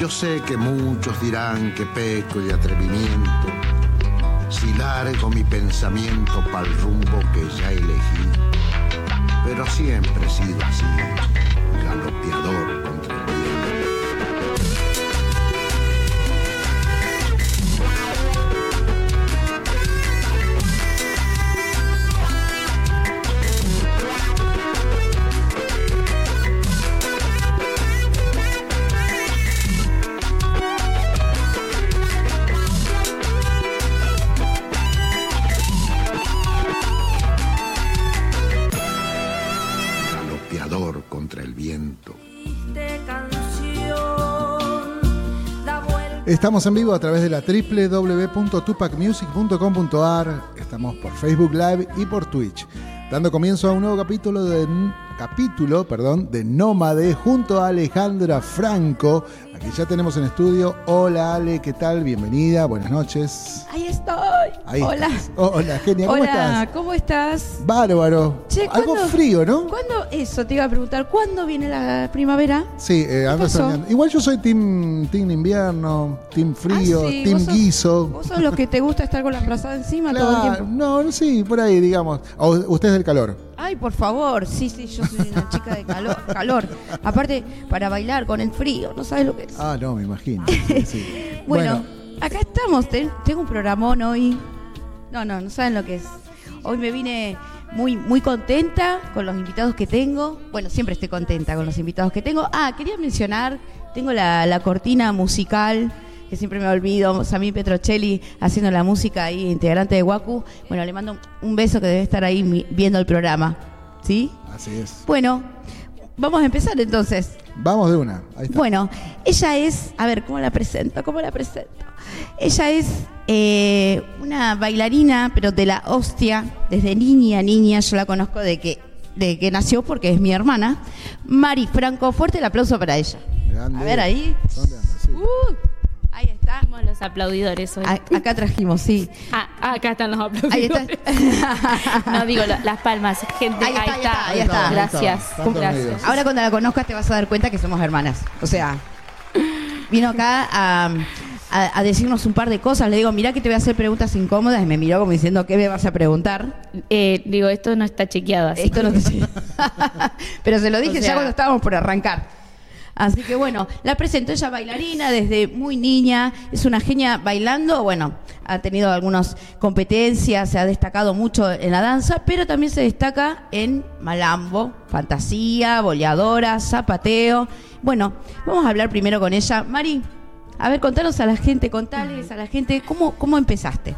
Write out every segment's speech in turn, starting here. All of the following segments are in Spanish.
Yo sé que muchos dirán que peco de atrevimiento si largo mi pensamiento para el rumbo que ya elegí. Pero siempre he sido así, galopeador Estamos en vivo a través de la www.tupacmusic.com.ar. Estamos por Facebook Live y por Twitch. Dando comienzo a un nuevo capítulo de capítulo, perdón, de Nómade junto a Alejandra Franco. Aquí ya tenemos en estudio. Hola Ale, ¿qué tal? Bienvenida, buenas noches. Ahí estoy. Ahí Hola. estás. Oh, hola, genia, ¿cómo Hola, estás? ¿cómo estás? Bárbaro. Che, Algo ¿cuándo- frío, ¿no? ¿Cuándo? Eso, te iba a preguntar. ¿Cuándo viene la primavera? Sí, eh, soñando. Igual yo soy team, team invierno, team frío, Ah, sí, team vos sos- guiso. ¿Vos sos lo que te gusta estar con la frazada encima todo el Claro, tiempo? no, no, sí, por ahí, digamos. O usted es del calor. Ay, por favor. Sí, sí, yo soy una chica de calor. calor. Aparte, para bailar con el frío, no sabes lo que Ah, no, me imagino. Sí, sí. Bueno, acá estamos. Ten- tengo un programón hoy. No, no, no saben lo que es. Hoy me vine muy, muy contenta con los invitados que tengo. Bueno, siempre estoy contenta con los invitados que tengo. Ah, quería mencionar, tengo la, la cortina musical, que siempre me olvido, Sammy Petrocelli haciendo la música ahí, integrante de Waku. Bueno, le mando un beso que debe estar ahí viendo el programa. ¿Sí? así es. Bueno, vamos a empezar entonces. Vamos de una. Ahí está. Bueno, ella es, a ver, ¿cómo la presento? ¿Cómo la presento? Ella es eh, una bailarina, pero de la hostia, desde niña, niña, yo la conozco de que, de que nació porque es mi hermana. Mari Franco, fuerte el aplauso para ella. Grande. A ver ahí. ¿Dónde anda? Sí. Uh, ahí está. Somos los aplaudidores hoy. A- acá trajimos, sí. Ah, ah, acá están los Ahí aplaudidores. está. no digo la- las palmas, gente. Ahí está, ahí está, ahí está. Gracias. Gracias. Ahora cuando la conozcas te vas a dar cuenta que somos hermanas. O sea, vino acá a, a- a decirnos un par de cosas. Le digo, mira que te voy a hacer preguntas incómodas. Y me miró como diciendo, ¿qué me vas a preguntar? Eh, digo, esto no está chequeado así. Esto no te... Pero se lo dije O ya cuando estábamos por arrancar. Así que bueno, la presento ella bailarina desde muy niña, es una genia bailando, bueno, ha tenido algunas competencias, se ha destacado mucho en la danza, pero también se destaca en malambo, fantasía, boleadora, zapateo. Bueno, vamos a hablar primero con ella. Mari, a ver, contanos a la gente, contales a la gente, ¿cómo, cómo empezaste?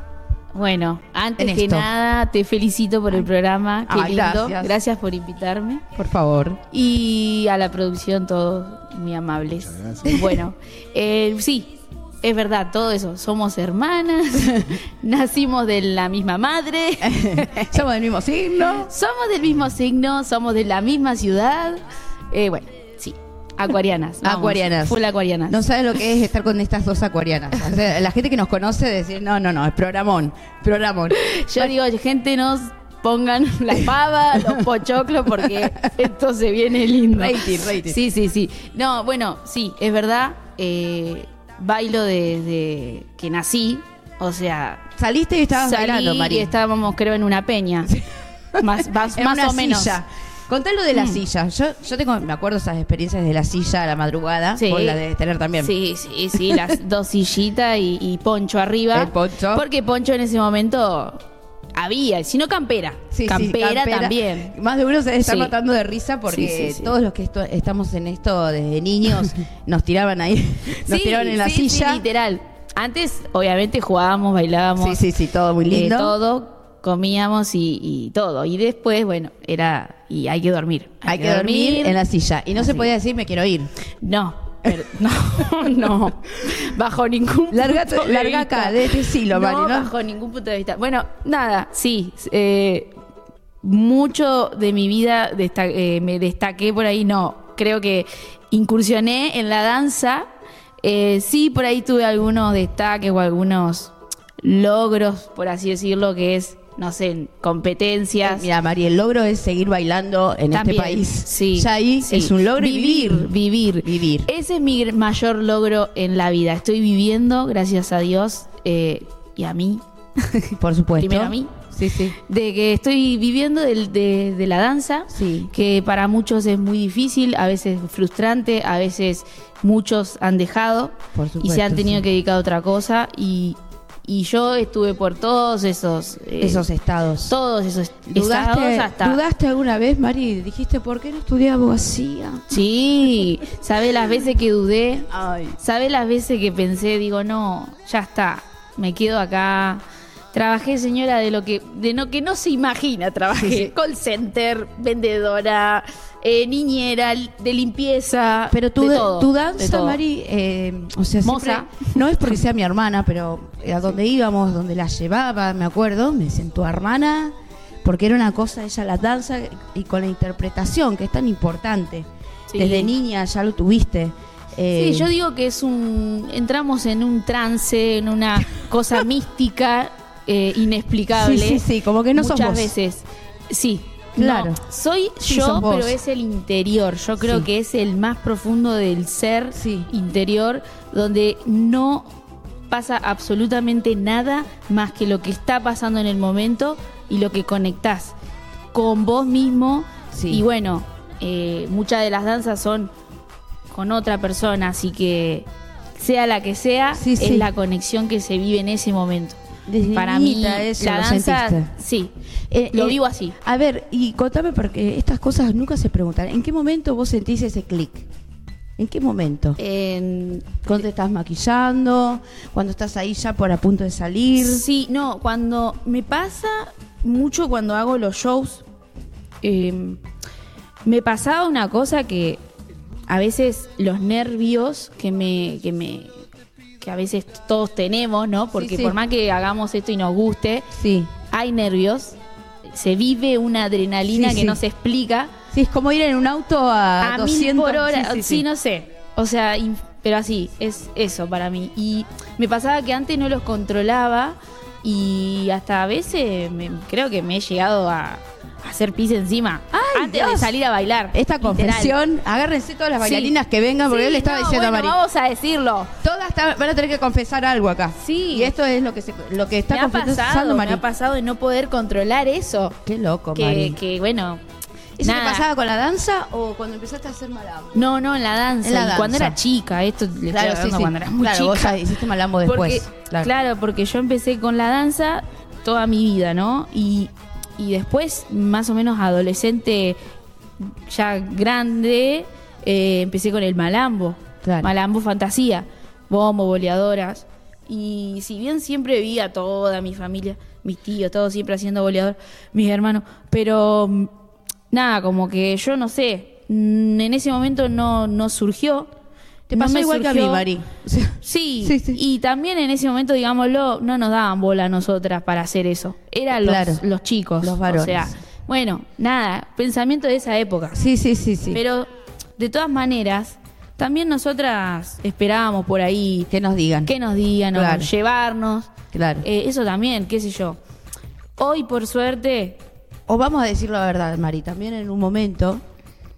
Bueno, antes que esto. nada, te felicito por el programa. Qué Ay, lindo. gracias. por invitarme. Por favor. Y a la producción, todos muy amables. Gracias. Bueno, eh, sí, es verdad, todo eso. Somos hermanas, nacimos de la misma madre, Somos del mismo signo. somos del mismo signo, somos de la misma ciudad. Eh, bueno, acuarianas. vamos, Acuarianas. Full acuarianas. No sabes lo que es estar con estas dos acuarianas. O sea, la gente que nos conoce decir, no, no, no, es programón, programón. Yo digo, gente, nos pongan la pava, los pochoclos, porque esto se viene lindo. Rating, rating. Sí, sí, sí. No, bueno, sí, es verdad. eh, bailo desde que nací. O sea, Saliste y estabas salí bailando, y María. estábamos, creo, en una peña. Más, más, En más una o menos. silla. Contá lo de la Mm. silla. Yo, yo tengo, me acuerdo esas experiencias de la silla a la madrugada. Sí. Vos la debes tener también. Sí, sí, sí, las dos sillitas y, y poncho arriba. El poncho. Porque poncho en ese momento había, y si no campera. Sí, sí, campera, también. Más de uno se está Sí. matando de risa porque Sí, sí, sí. todos los que esto- estamos en esto desde niños nos tiraban ahí, nos Sí, tiraban en la sí, sí, silla. literal. Antes, obviamente, jugábamos, bailábamos. Sí, sí, sí, todo muy eh, lindo. todo, comíamos y, y todo. Y después, bueno, era. Y hay que dormir. Hay que dormir en la silla. Y no se podía decir me quiero ir. No, pero- no, no. Bajo ningún Larga, punto de larga vista. acá, de este siglo, no, Mari, ¿no? bajo ningún punto de vista. Bueno, nada, sí. eh, mucho de mi vida desta- eh, me destaqué por ahí, no. Creo que incursioné en la danza. eh, sí, por ahí tuve algunos destaques o algunos logros, por así decirlo, que es no sé, en competencias. Mira, María, el logro es seguir bailando en También, este país. Sí, Ya ahí sí. es un logro y vivir, vivir, Vivir. Ese es mi mayor logro en la vida. Estoy viviendo, gracias a Dios eh, y a mí, Por supuesto. primero a mí, Sí, sí. de que estoy viviendo del- de, de la danza, Sí. que para muchos es muy difícil, a veces frustrante, a veces muchos han dejado Por y supuesto, se han tenido que dedicar a otra cosa y, y yo estuve por todos esos eh, Esos estados. todos esos ¿Dudaste, estados hasta ¿Dudaste alguna vez, Mari? Dijiste, ¿por qué no estudié abogacía? sí sabe las veces que dudé Ay. sabe las veces que pensé digo no ya está me quedo acá trabajé señora de lo que de lo que no se imagina trabajé Sí, sí. call center vendedora eh, niñera de limpieza Pero tu, de todo, tu danza. Mari, eh, o sea, Moza. siempre- no es porque sea mi hermana, pero a donde íbamos, donde la llevaba, me acuerdo, me decían tu hermana, porque era una cosa, ella la danza y con la interpretación, que es tan importante. Desde niña ya lo tuviste. Eh, Sí, yo digo que es un. Entramos en un trance, en una cosa mística, eh, inexplicable. Sí, sí, sí, como que no sos Muchas vos. veces. Sí. Claro. No, soy Sí, yo, pero es el interior. Yo creo Sí. que es el más profundo del ser interior, donde no pasa absolutamente nada más que lo que está pasando en el momento y lo que conectás con vos mismo. Sí. Y bueno, eh, muchas de las danzas son con otra persona, así que sea la que sea, Sí, es sí. la conexión que se vive en ese momento. Desde Para mí, eso la lo danza, sentiste. sí, Eh, lo eh, vivo así. A ver, y contame porque estas cosas nunca se preguntan. ¿En qué momento vos sentís ese clic? ¿En qué momento? En- ¿Cuándo te estás maquillando? ¿Cuando estás ahí ya por a punto de salir? Sí, no, cuando me pasa mucho cuando hago los shows, eh, me pasaba una cosa que a veces los nervios que me, que me, que a veces todos tenemos, ¿no? Porque sí. por más que hagamos esto y nos guste, Sí. hay nervios, se vive una adrenalina que no se explica Sí, es como ir en un auto a, a 200 mil por hora, Sí, no sé. O sea, pero así, es eso para mí. Y me pasaba que antes no los controlaba y hasta a veces me- creo que me he llegado a hacer pis encima ¡Ay, antes de salir a bailar. Esta confesión, agárrense todas las Sí. bailarinas que vengan, porque Sí, él le estaba no, diciendo bueno, a Mari. vamos a decirlo. Todas van a tener que confesar algo acá. Sí. Y esto es lo que se, lo que está me confesando Mari. me ha pasado de no poder controlar eso. Qué loco, Que, Mari. que bueno. ¿Eso te nada. pasaba con la danza o cuando empezaste a hacer malambo? No, no, en la danza. En la y cuando era chica, esto le estoy hablando cuando era muy claro, chica. vos ya hiciste malambo después. Porque, claro. porque yo empecé con la danza toda mi vida, ¿no? Y, y después, más o menos adolescente, ya grande, eh, empecé con el malambo. Claro. Malambo fantasía, bombo, boleadoras. Y si bien siempre vi a toda mi familia, mis tíos, todos siempre haciendo boleador, mis hermanos, pero mm, nada, como que yo no sé, mm, en ese momento no, no surgió. Te pasó igual que a mí. Mari. Sí, Sí, sí. y también en ese momento, digámoslo, no nos daban bola a nosotras para hacer eso. Eran los, Claro. los chicos. Los varones. O sea, bueno, nada, pensamiento de esa época. sí, sí, sí, sí. Pero, de todas maneras, también nosotras esperábamos por ahí que nos digan. que nos digan, o llevarnos. Claro. Eh, eso también, qué sé yo. Hoy, por suerte, O vamos a decir la verdad, Mari, también en un momento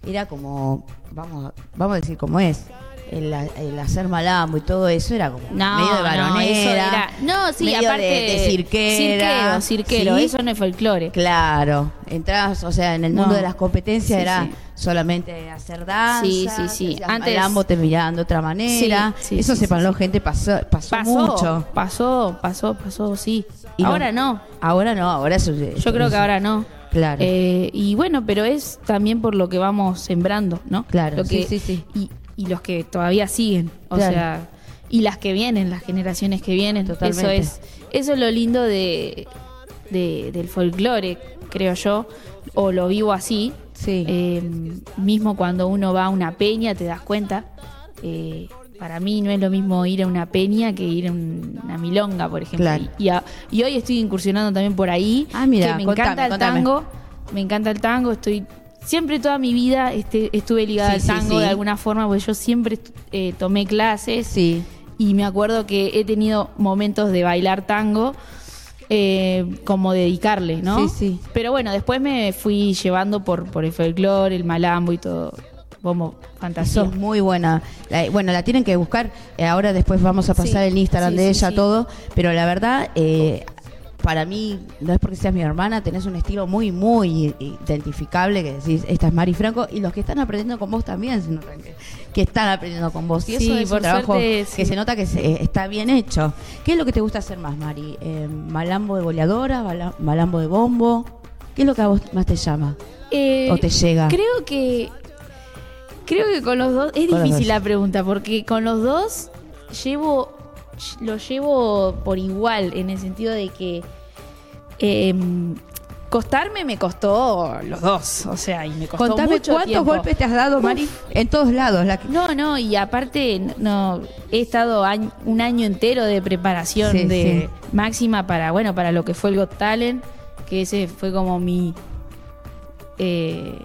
era como, vamos, vamos a decir cómo es, el, el hacer malambo y todo eso era como no, medio de varonera. era- no, sí, medio aparte de, de cirquera. cirquero, cirquero, ¿sí? eso no es folclore. Claro, entras, o sea, en el No. mundo de las competencias Sí, era sí. solamente hacer danza. Sí, sí, sí. Antes- malambo te miraban de otra manera. Sí, sí, eso sí, se sí, paró sí. gente, pasó, pasó, Pasó, mucho. pasó, pasó, pasó, sí. Y ahora no. Ahora no, ahora eso. Yo creo que ahora no. Claro. Eh, y bueno, pero es también por lo que vamos sembrando, ¿no? Claro, Lo sí, que, sí, sí. Y, y los que todavía siguen, o Claro. sea, y las que vienen, las generaciones que vienen. Totalmente. Eso es, eso es lo lindo de, de- del folclore, creo yo, o lo vivo así. Sí. Eh, mismo cuando uno va a una peña, te das cuenta. Eh, para mí no es lo mismo ir a una peña que ir a un- una milonga, por ejemplo. Claro. Y, a- y hoy estoy incursionando también por ahí. Ah, mira, que me contame, encanta el contame. tango. Me encanta el tango. Estoy siempre toda mi vida este, estuve ligada Sí, al tango sí. de alguna forma, porque yo siempre eh, tomé clases Sí. y me acuerdo que he tenido momentos de bailar tango eh, como dedicarle, ¿no? Sí, sí. Pero bueno, después me fui llevando por, por el folclore, el malambo y todo. Como fantasía. Muy buena. La- bueno, la tienen que buscar. Eh, ahora después vamos a pasar Sí, el Instagram sí, de ella, sí. todo. Pero la verdad, eh, para mí, no es porque seas mi hermana, tenés un estilo muy, muy identificable que decís, esta es Mari Franco. Y los que están aprendiendo con vos también que, están aprendiendo con vos. Y eso Sí, es un por trabajo suerte, que se nota que se- eh, está bien hecho. ¿Qué es lo que te gusta hacer más, Mari? Eh, ¿Malambo de boleadora? bala- ¿Malambo de bombo? ¿Qué es lo que a vos más te llama? Eh, ¿O te llega? Creo que. Creo que con los dos. Es Con difícil la pregunta, porque con los dos llevo. Lo llevo por igual, en el sentido de que. em, costarme me costó los dos. O sea, y me costó Contame mucho cuántos tiempo. golpes te has dado, Mari, en todos lados. La que- No, no, y aparte no he estado un año entero de preparación Sí, de máxima para, bueno, para lo que fue el Got Talent, que ese fue como mi eh,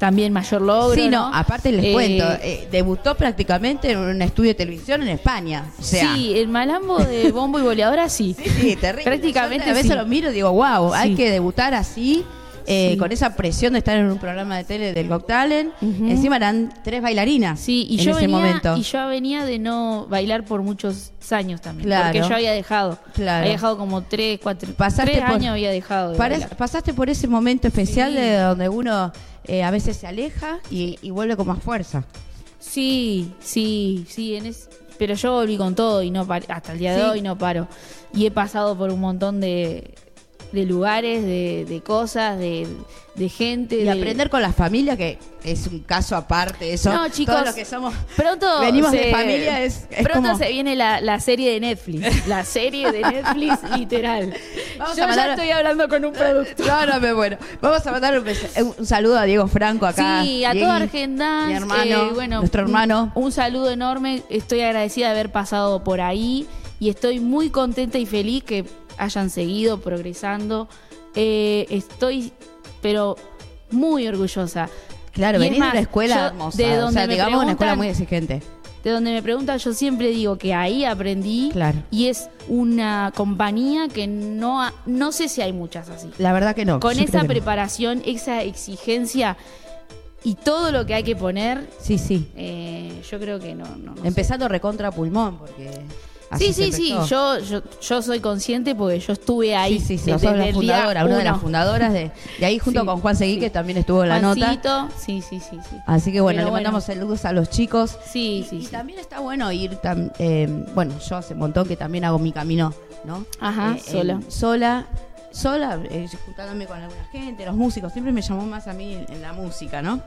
también mayor logro. Sí, no, aparte les Eh, cuento, eh, debutó prácticamente en un estudio de televisión en España. O sea, sí, el malambo de bombo y boleadora sí. sí, sí, terrible. Prácticamente Yo a veces sí. lo miro y digo, wow, hay que debutar así, eh, Sí. con esa presión de estar en un programa de tele del Got Talent. Encima eran tres bailarinas Sí, y en yo ese venía, momento. y yo venía de no bailar por muchos años también, Claro. porque yo había dejado, Claro. había dejado como tres, cuatro, Pasaste tres por- años había dejado de pasaste por ese momento especial Sí. de donde uno eh, a veces se aleja y, y vuelve con más fuerza. Sí, sí, sí, en es- pero yo volví con todo y no hasta el día de hoy no paro. Y he pasado por un montón de, de lugares, de, de cosas, de, de gente. Y de- aprender con la familia, que es un caso aparte, eso. No, chicos, Todos los que somos. Pronto venimos de familia, es- es pronto como- se viene la, la serie de Netflix. La serie de Netflix, literal. Vamos Yo mandar- ya estoy hablando con un producto. No, no me bueno. Vamos a mandar un, bes- un saludo a Diego Franco acá. Sí, a Diegui, todo Argendance. Mi hermano, eh, bueno, nuestro hermano. Un, un saludo enorme. Estoy agradecida de haber pasado por ahí y estoy muy contenta y feliz que hayan seguido progresando. Eh, estoy, pero muy orgullosa. Claro, venís de una escuela hermosa. de o donde sea, me digamos una escuela muy exigente. De donde me preguntan, yo siempre digo que ahí aprendí. Claro. Y es una compañía que no, ha- no sé si hay muchas así. La verdad que no. Con esa no. preparación, esa exigencia y todo lo que hay que poner, Sí, sí. eh, yo creo que no. no, no sé. Empezando recontra pulmón, porque. Así Sí, sí, sí, yo, yo, yo soy consciente porque yo estuve ahí. Sí, sí, sí. desde la fundadora, una de las fundadoras de, de ahí junto Sí, con Juan Seguí, sí. que también estuvo en la nota. Juancito, Sí, sí, sí, sí. Así que bueno, Pero le bueno. mandamos saludos a los chicos. Sí, sí, y sí. también está bueno ir, tam- eh, bueno, yo hace un montón que también hago mi camino, ¿no? Ajá, Eh, sola. en- sola, sola, eh, juntándome con alguna gente, los músicos, siempre me llamó más a mí en, en la música, ¿no?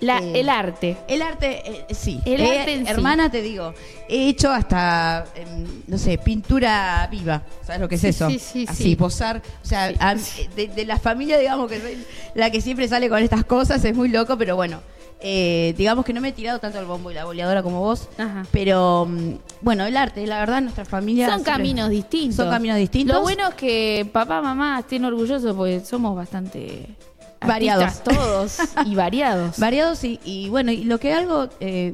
La, eh, el arte. El arte, eh, sí. El Eh, arte en sí. hermana, te digo, he hecho hasta, em, no sé, pintura viva. ¿Sabes lo que es Sí, eso? sí, sí, Así, sí. posar. O sea, a- de, de la familia, digamos, que soy la que siempre sale con estas cosas, es muy loco, pero bueno. digamos que no me he tirado tanto el bombo y la boleadora como vos. Ajá. Pero, mm, bueno, el arte, la verdad, nuestra familia. Son caminos distintos. Son caminos distintos. Lo bueno es que papá, mamá estén orgullosos porque somos bastante Variados. todos y variados. Variados y, y bueno, y lo que algo eh,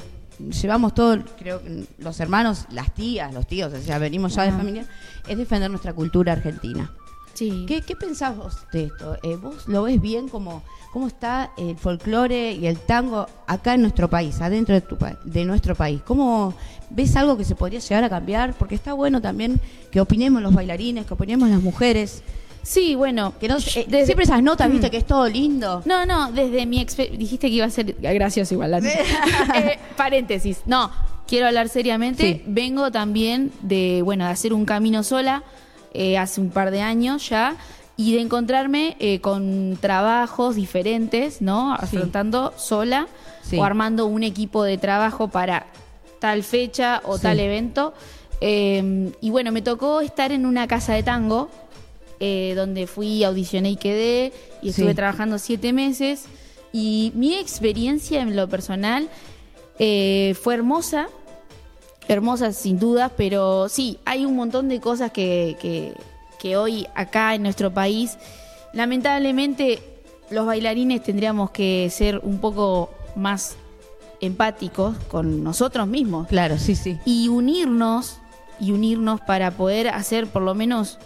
llevamos todos, creo que los hermanos, las tías, los tíos, o sea, venimos ya de familia, es defender nuestra cultura argentina. Sí. ¿Qué, qué pensás vos de esto? Eh, ¿Vos lo ves bien como cómo está el folclore y el tango acá en nuestro país, adentro de, tu, de nuestro país? ¿Cómo ves algo que se podría llegar a cambiar? Porque está bueno también que opinemos los bailarines, que opinemos las mujeres, Sí, bueno. que no, eh, desde- siempre esas notas, viste, que es todo lindo. No, no, desde mi experiencia. Dijiste que iba a ser gracioso igual. Lani. Eh, paréntesis. No, quiero hablar seriamente. Sí. Vengo también de, bueno, de hacer un camino sola eh, hace un par de años ya y de encontrarme con trabajos diferentes, ¿no? Afrontando sola Sí. o armando un equipo de trabajo para tal fecha o tal evento. Y bueno, me tocó estar en una casa de tango eh, donde fui, audicioné y quedé, y estuve Sí. trabajando siete meses. Y mi experiencia en lo personal eh, fue hermosa, hermosa sin duda, pero sí, hay un montón de cosas que, que- que hoy acá en nuestro país, lamentablemente los bailarines tendríamos que ser un poco más empáticos con nosotros mismos Claro, sí, sí. y unirnos y unirnos para poder hacer por lo menos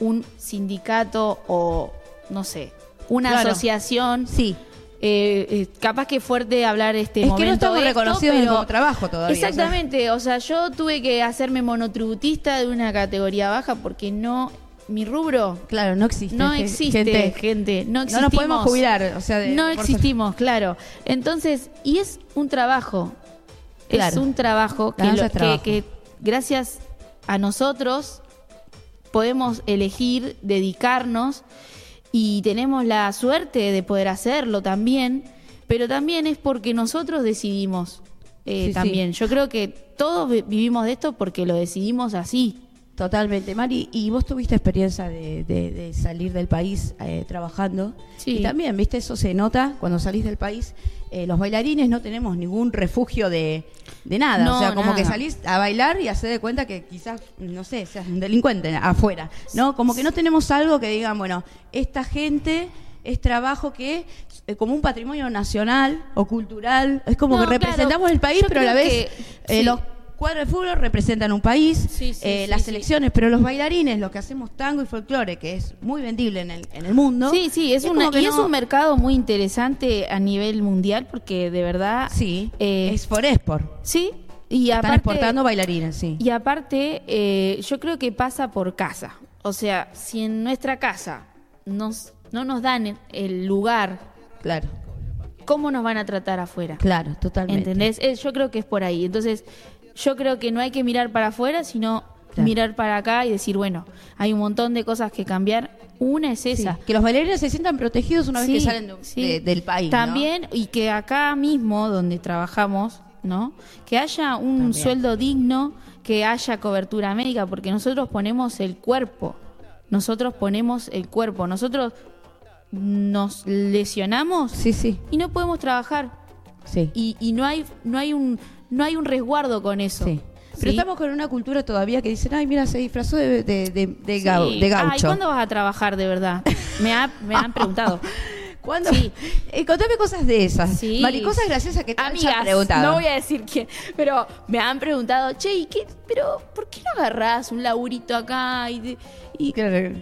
un sindicato o, no sé, una Claro. asociación. Sí. Eh, eh, capaz que fuerte hablar este Es que no momento estamos esto, reconocidos pero- como trabajo todavía. Exactamente, o sea, yo tuve que hacerme monotributista de una categoría baja porque no, mi rubro Claro, no existe. no existe, gente. gente, no No existimos. nos podemos jubilar, o sea, de- no por existimos, claro. Entonces, y es un trabajo, es un trabajo que, La danza lo- es que- trabajo. que gracias a nosotros podemos elegir dedicarnos y tenemos la suerte de poder hacerlo también, pero también es porque nosotros decidimos eh, Sí, sí. también. Yo creo que todos vi- vivimos de esto porque lo decidimos así. Totalmente, Mari. Y vos tuviste experiencia de, de- de salir del país eh, trabajando. Sí. Y también, viste, eso se nota cuando salís del país. Eh, los bailarines no tenemos ningún refugio de, de nada. No, o sea, como nada. que salís a bailar y hacer de cuenta que quizás, no sé, seas un delincuente afuera. ¿No? Como que no tenemos algo que digan, bueno, esta gente es trabajo que eh, como un patrimonio nacional o cultural. Es como No, que claro. representamos el país, Yo pero a la vez que- eh, sí. los cuadros de fútbol representan un país, Sí, sí, eh, sí, las selecciones, pero los bailarines, lo que hacemos tango y folclore, que es muy vendible en el, en el mundo. Sí, sí, es, como una, y es un mercado muy interesante a nivel mundial porque de verdad... Sí, eh, es for export. Sí, y Están aparte, exportando bailarines, sí. y aparte eh, yo creo que pasa por casa. O sea, si en nuestra casa nos, no nos dan el lugar, Claro, ¿cómo nos van a tratar afuera? claro, totalmente. ¿Entendés? Eh, yo creo que es por ahí. Entonces, yo creo que no hay que mirar para afuera, sino Claro. mirar para acá y decir, bueno, hay un montón de cosas que cambiar. Una es Sí, esa. que los bailarines se sientan protegidos una vez que salen de- sí. de- del país. ¿no? También, y que acá mismo, donde trabajamos, ¿no? Que haya un También. sueldo digno, que haya cobertura médica, porque nosotros ponemos el cuerpo. Nosotros ponemos el cuerpo. Nosotros nos lesionamos Sí, sí, y no podemos trabajar. sí. Y, y no hay, no hay un, no hay un resguardo con eso. sí. Pero ¿sí? estamos con una cultura todavía que dicen, ay, mira, se disfrazó de, de, de, de gau- Sí. de Ay, gaucho. ¿cuándo vas a trabajar de verdad? Me, ha- me han preguntado. ¿Cuándo? Sí. Eh, contame cosas de esas. Sí. Mari, cosas graciosas que te han Amigas, preguntado. no voy a decir quién, pero me han preguntado, che, ¿y qué? Pero, ¿por qué no agarrás un laburito acá? Y, y- Claro.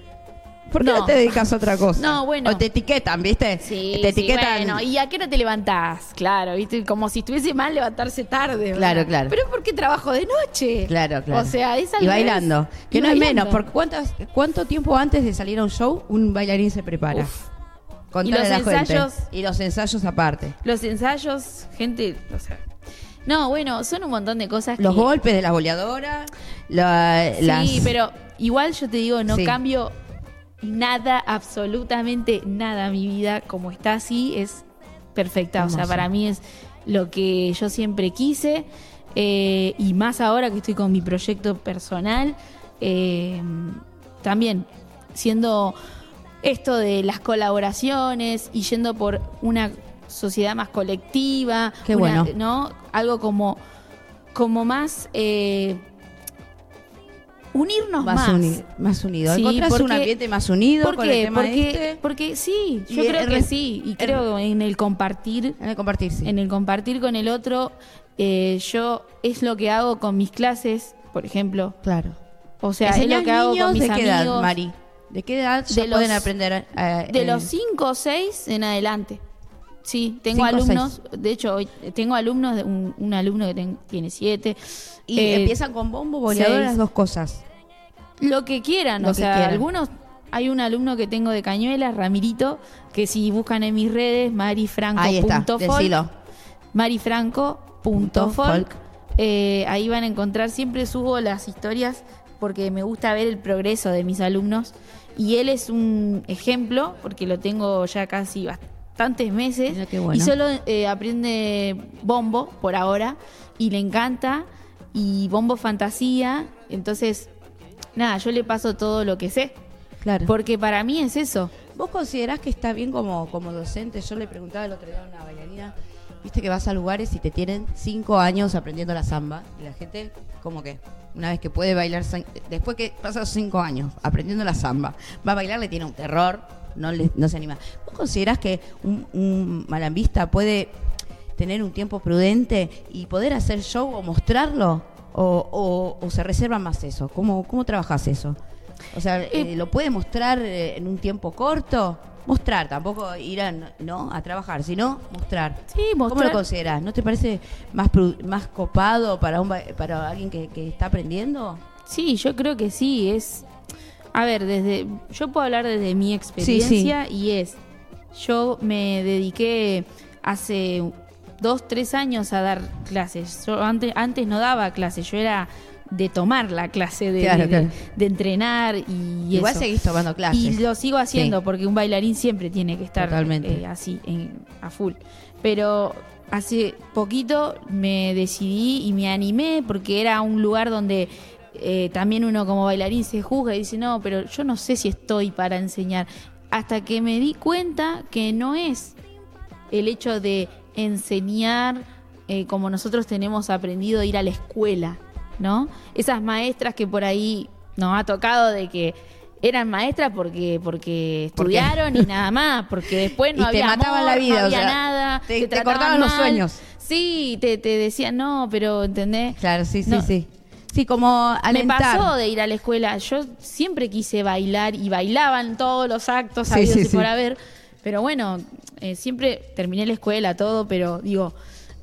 ¿Por qué no. No. te dedicas a otra cosa? No, bueno. O te etiquetan, ¿viste? Sí, te sí, etiquetan. bueno, ¿y a qué hora te levantás? Claro, ¿viste? Como si estuviese mal levantarse tarde. ¿verdad? Claro, claro. Pero ¿por qué trabajo de noche? Claro, claro. O sea, es al Y bailando. Que Y no es bailando. menos. Porque ¿cuántas, ¿Cuánto tiempo antes de salir a un show un bailarín se prepara? Uf. Y los a la gente. ensayos. Y los ensayos aparte. Los ensayos, gente, o sea... No, bueno, son un montón de cosas Los que... golpes de la boleadora. La, Sí, las- pero igual yo te digo, no Sí. cambio nada, absolutamente nada. Mi vida como está así es perfecta. O sea, para mí es lo que yo siempre quise. eh, y más ahora que estoy con mi proyecto personal. eh, también siendo esto de las colaboraciones y yendo por una sociedad más colectiva. Qué una- bueno. ¿no? Algo como, como más... eh, unirnos más. más, uni- más unido. Sí, Encontrás un ambiente más unido ¿Por con el tema porque, este. porque sí, yo Y creo el que sí. Y el- creo en el compartir, En el compartir, sí. en el compartir con el otro, eh, yo es lo que hago con mis clases, por ejemplo. Claro. O sea, es ¿Enseñás lo que hago con mis de qué amigos. edad, Mari? ¿De qué edad De pueden aprender? eh, De eh, los 5 o 6 en adelante. Sí, tengo Cinco alumnos, de hecho, hoy tengo alumnos, un, un alumno que ten- tiene 7. Y empiezan con bombo, boleador, seis. las dos cosas. Lo que quieran, Lo o que sea, quieran. algunos. Hay un alumno que tengo de Cañuelas, Ramirito, que si buscan en mis redes, marifranco.folk. Marifranco.folk. folk. Eh, ahí van a encontrar, siempre subo las historias porque me gusta ver el progreso de mis alumnos. Y él es un ejemplo, porque lo tengo ya casi bastantes meses. Bueno. Y solo eh, aprende bombo por ahora y le encanta. Y bombo fantasía. Entonces, nada, yo le paso todo lo que sé. Claro. Porque para mí es eso. ¿Vos considerás que está bien como, como docente? Yo le preguntaba el otro día a una bailarina, viste que vas a lugares y te tienen cinco años aprendiendo la samba. Y la gente, como que, una vez que puede bailar, después que pasa cinco años aprendiendo la samba, va a bailar, le tiene un terror, no, le, no se anima. ¿Vos considerás que un, un malambista puede tener un tiempo prudente y poder hacer show o mostrarlo? ¿O, o- o se reserva más eso? ¿Cómo, cómo trabajas eso? O sea, eh, ¿lo puede mostrar eh, en un tiempo corto? Mostrar, tampoco ir a, ¿no? a trabajar, sino mostrar. Sí, ¿Cómo mostrar. lo consideras? ¿No te parece más, más copado para, un, para alguien que, que está aprendiendo? Sí, yo creo que sí, es... A ver, desde yo puedo hablar desde mi experiencia y es, yo me dediqué hace dos, tres años a dar clases. Yo antes, antes no daba clases, yo era de tomar la clase, de, Claro, de- claro. de entrenar y Igual eso. seguís tomando clases. Y lo sigo haciendo Sí. porque un bailarín siempre tiene que estar eh, así, en- a full. Pero hace poquito me decidí y me animé porque era un lugar donde eh, también uno como bailarín se juzga y dice, no, pero yo no sé si estoy para enseñar. Hasta que me di cuenta que no es el hecho de enseñar eh, como nosotros tenemos aprendido ir a la escuela, ¿no? Esas maestras que por ahí nos ha tocado de que eran maestras porque porque estudiaron y nada más, porque después no Y te había mataban amor, la vida, no o había sea, nada, te- te cortaban los sueños. Sí, te, te decían, no, pero ¿entendés? Claro, sí, sí, No. sí. Sí, como Me alentar. pasó de ir a la escuela. Yo siempre quise bailar y bailaban todos los actos Sí, habidos sí, y sí. por haber. Pero bueno, eh, siempre terminé la escuela, todo, pero digo,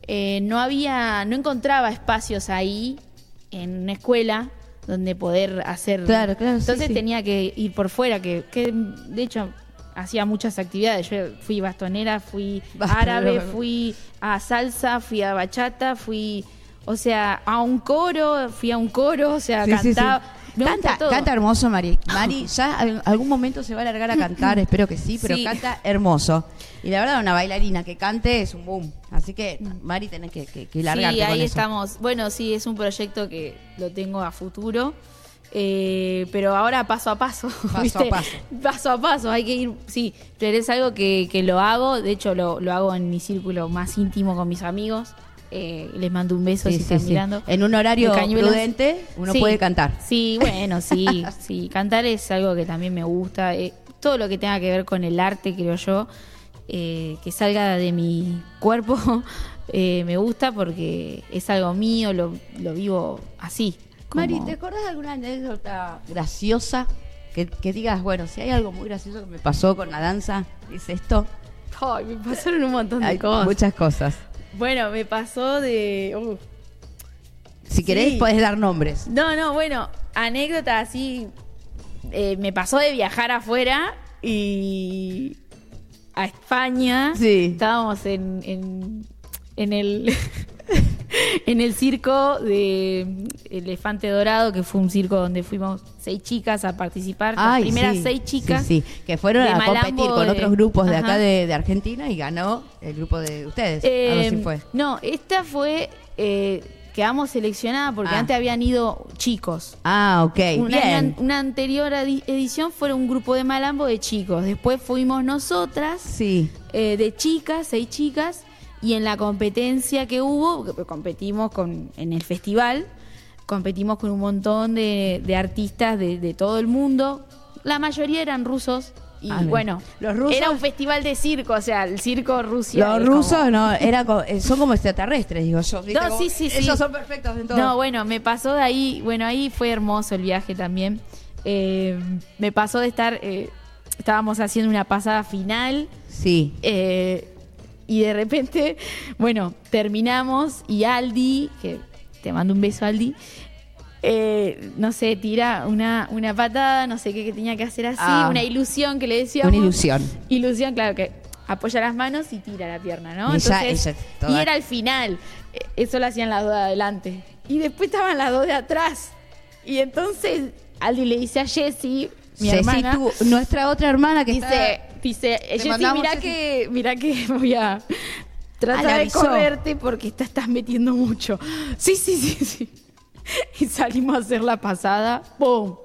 eh, no había, no encontraba espacios ahí en una escuela donde poder hacer. Claro, claro, Entonces sí. tenía que ir por fuera, que, que de hecho hacía muchas actividades. Yo fui bastonera, fui árabe, fui a salsa, fui a bachata, fui, o sea, a un coro, fui a un coro, o sea, sí. cantaba. Me Canta, canta hermoso, Mari. Mari, ya en algún momento se va a largar a cantar, espero que sí, pero Sí. canta hermoso. Y la verdad, una bailarina que cante es un boom. Así que, Mari, tenés que, que, que largarte sí, ahí con eso. estamos. Bueno, sí, es un proyecto que lo tengo a futuro. eh, pero ahora paso a paso. Paso ¿viste? a paso. Paso a paso, hay que ir. Sí, pero es algo que, que lo hago. De hecho, lo, lo hago en mi círculo más íntimo con mis amigos. Eh, les mando un beso Sí, si sí, están sí. mirando. En un horario prudente, uno puede cantar. Sí, bueno, sí, sí. Cantar es algo que también me gusta. eh, todo lo que tenga que ver con el arte, creo yo, eh, que salga de mi cuerpo, me gusta porque es algo mío, lo, lo vivo así. como- Mari, ¿te acordás de alguna anécdota graciosa? Que, que digas, bueno, si hay algo muy gracioso que me pasó con la danza, es esto. Ay, me pasaron un montón de Hay cosas. muchas cosas. Bueno, me pasó de... uh, Si querés, Sí. podés dar nombres. No, no, bueno, anécdota así. eh, me pasó de viajar afuera y a España. Sí. Estábamos en, en, en el en el circo de Elefante Dorado, que fue un circo donde fuimos seis chicas a participar. Las primeras sí, seis chicas. Sí, sí, que fueron a Malambo competir con de- otros grupos de acá de, de Argentina y ganó el grupo de ustedes. Eh, Algo así fue. No, esta fue. Eh, quedamos seleccionadas porque Ah. antes habían ido chicos. Ah, ok, Una, bien. una anterior edi- edición fue un grupo de Malambo de chicos. Después fuimos nosotras, Sí. eh, de chicas, seis chicas. Y en la competencia que hubo, que competimos con, en el festival, competimos con un montón de, de artistas de, de todo el mundo. La mayoría eran rusos. Y Ah, bueno, Los rusos- era un festival de circo, o sea, el circo Rusia. Los rusos como- no, era eh, son como extraterrestres, digo yo. No, Como- sí, sí, sí. Ellos son perfectos en todo. No, bueno, me pasó de ahí, bueno, ahí fue hermoso el viaje también. Eh, me pasó de estar, eh, estábamos haciendo una pasada final Sí. eh, y de repente, bueno, terminamos y Aldi, que te mando un beso Aldi, eh, no sé, tira una, una patada, no sé qué, que tenía que hacer así, Ah. una ilusión que le decíamos. Una ilusión. Ilusión, claro, que apoya las manos y tira la pierna, ¿no? Ella- Entonces, ella toda- y era al final. Eh, Eso lo hacían las dos de adelante. Y después estaban las dos de atrás. Y entonces Aldi le dice a Jessie, mi Ceci, hermana, nuestra otra hermana que dice, está... dice, Jessie, mandamos, mira que, mira que voy a tratar de correrte porque te estás metiendo mucho. Sí, sí, sí, sí. Y salimos a hacer la pasada. ¡Pum!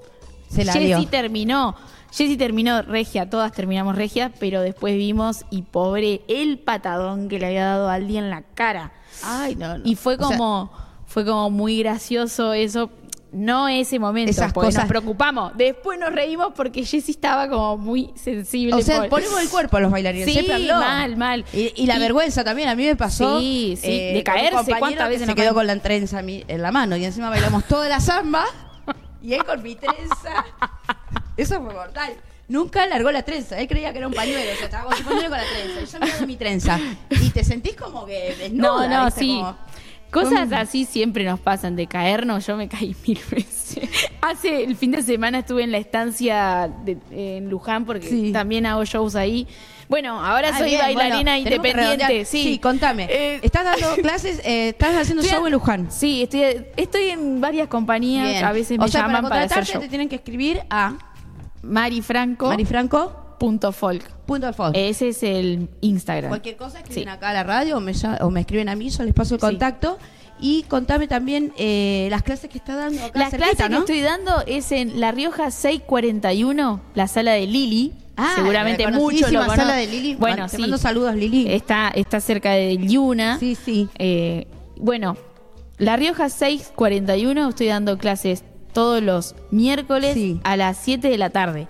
Se la dio. terminó. Jessie terminó regia, todas terminamos regia, pero después vimos y pobre el patadón que le había dado a Aldi en la cara. Ay, no, no. Y fue O sea, como, fue como muy gracioso eso. No ese momento, Esas porque cosas- nos preocupamos. Después nos reímos porque Jessy estaba como muy sensible. O sea, por- ponemos el cuerpo a los bailarines. Sí, mal, mal. Y, y la Y- vergüenza también, a mí me pasó. Sí, sí, de un caerse, ¿cuántas que veces se nos quedó con la trenza en la mano y encima bailamos toda la samba y él con mi trenza. Eso fue mortal. Nunca largó la trenza, él creía que era un pañuelo, o sea, estaba con su pañuelo con la trenza. Y yo mirando mi trenza. Y te sentís como que No, desnuda, no, ¿viste? sí. Como- Cosas así siempre nos pasan de caernos. Yo me caí mil veces. Hace el fin de semana estuve en la estancia de- en Luján porque Sí. también hago shows ahí. Bueno, ahora Ah, soy bien, bailarina bueno, independiente. redondear. Sí, contame. Eh, ¿Estás dando clases? eh, ¿Estás haciendo show en Luján? Sí, estoy, estoy en varias compañías. Bien. A veces me o sea, llaman para para, hacer show. te tienen que escribir a Marifranco. marifranco.folk. punto folk. Ese es el Instagram. Cualquier cosa escriben Sí. acá a la radio o me, o me escriben a mí, yo les paso el Sí. contacto. Y contame también eh, las clases que está dando acá Las cerquita, clases ¿no? que estoy dando es en La Rioja 641, la sala de Lili. Ah, Seguramente la muchos lo sala de Lili. Bueno, Te sí. mando saludos, Lili. Está, está cerca de Yuna. Sí, sí. Eh, bueno, La Rioja 641 estoy dando clases todos los miércoles Sí. a las 7 de la tarde.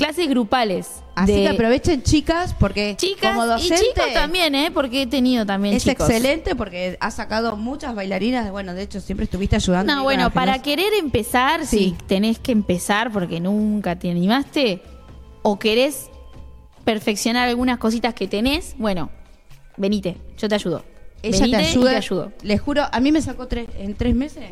Clases grupales. Así de que aprovechen, chicas, porque chicas como docente y chicos también, ¿eh? Porque he tenido también es chicos. excelente porque has sacado muchas bailarinas. Bueno, de hecho, siempre estuviste ayudando. No, bueno, para que querer empezar, Sí. si tenés que empezar porque nunca te animaste, o querés perfeccionar algunas cositas que tenés, bueno, venite, yo te ayudo. Ella Venite te y ayuda. te ayudo. Les juro, a mí me sacó tres, en tres meses.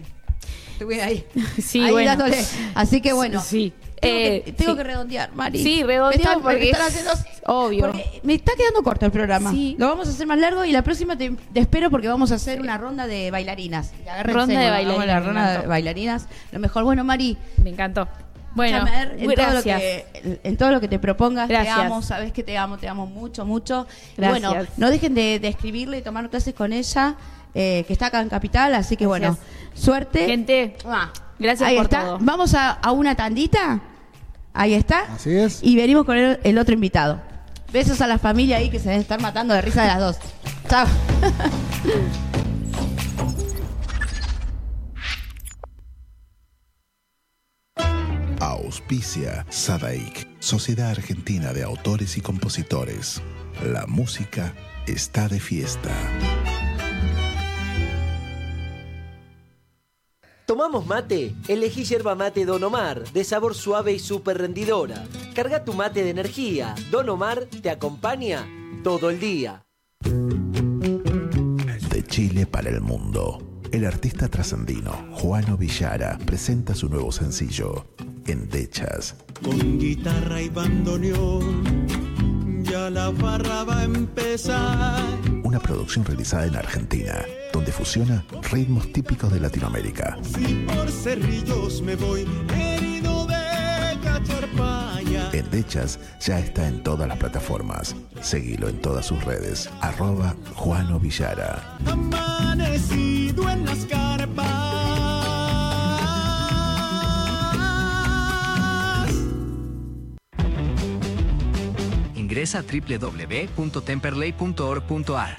Estuve ahí. Sí, ahí bueno. dándole. Así que bueno. Sí. Tengo, Eh, que, tengo sí. que redondear, Mari. Sí, están- porque me están es haciendo- obvio. porque me está quedando corto el programa. Sí. Lo vamos a hacer más largo y la próxima te, te espero porque vamos a hacer una ronda de bailarinas. Ronda de la bailarinas, me ronda de bailarinas. Lo mejor, bueno, Mari. Me encantó. Bueno, ver, en todo, lo que, en todo lo que te propongas, Gracias. te amo, sabes que te amo, te amo mucho, mucho. Y Gracias. bueno, no dejen de, de escribirle y tomar clases con ella, eh, que está acá en Capital, así que Gracias. bueno, suerte. Gente, Ah, gracias Ahí por está. todo. Vamos a, a una tandita. Ahí está. Así es. Y venimos con el, el otro invitado. Besos a la familia ahí que se deben estar matando de risa de las dos. Chao. Auspicia Sadaik, Sociedad Argentina de Autores y Compositores. La música está de fiesta. ¿Tomamos mate? Elegí yerba mate Don Omar, de sabor suave y súper rendidora. Carga tu mate de energía. Don Omar te acompaña todo el día. De Chile para el mundo. El artista trascendino Juano Villara presenta su nuevo sencillo, Endechas. Con guitarra y bandoneón, ya la farra va a empezar. Una producción realizada en Argentina, donde fusiona ritmos típicos de Latinoamérica. Si por cerrillos me voy herido de cacharpaya. Endechas ya está en todas las plataformas. Seguilo en todas sus redes. Arroba Juano Villara. Amanecido en las carpas. Ingresa a www.temperley.org.ar.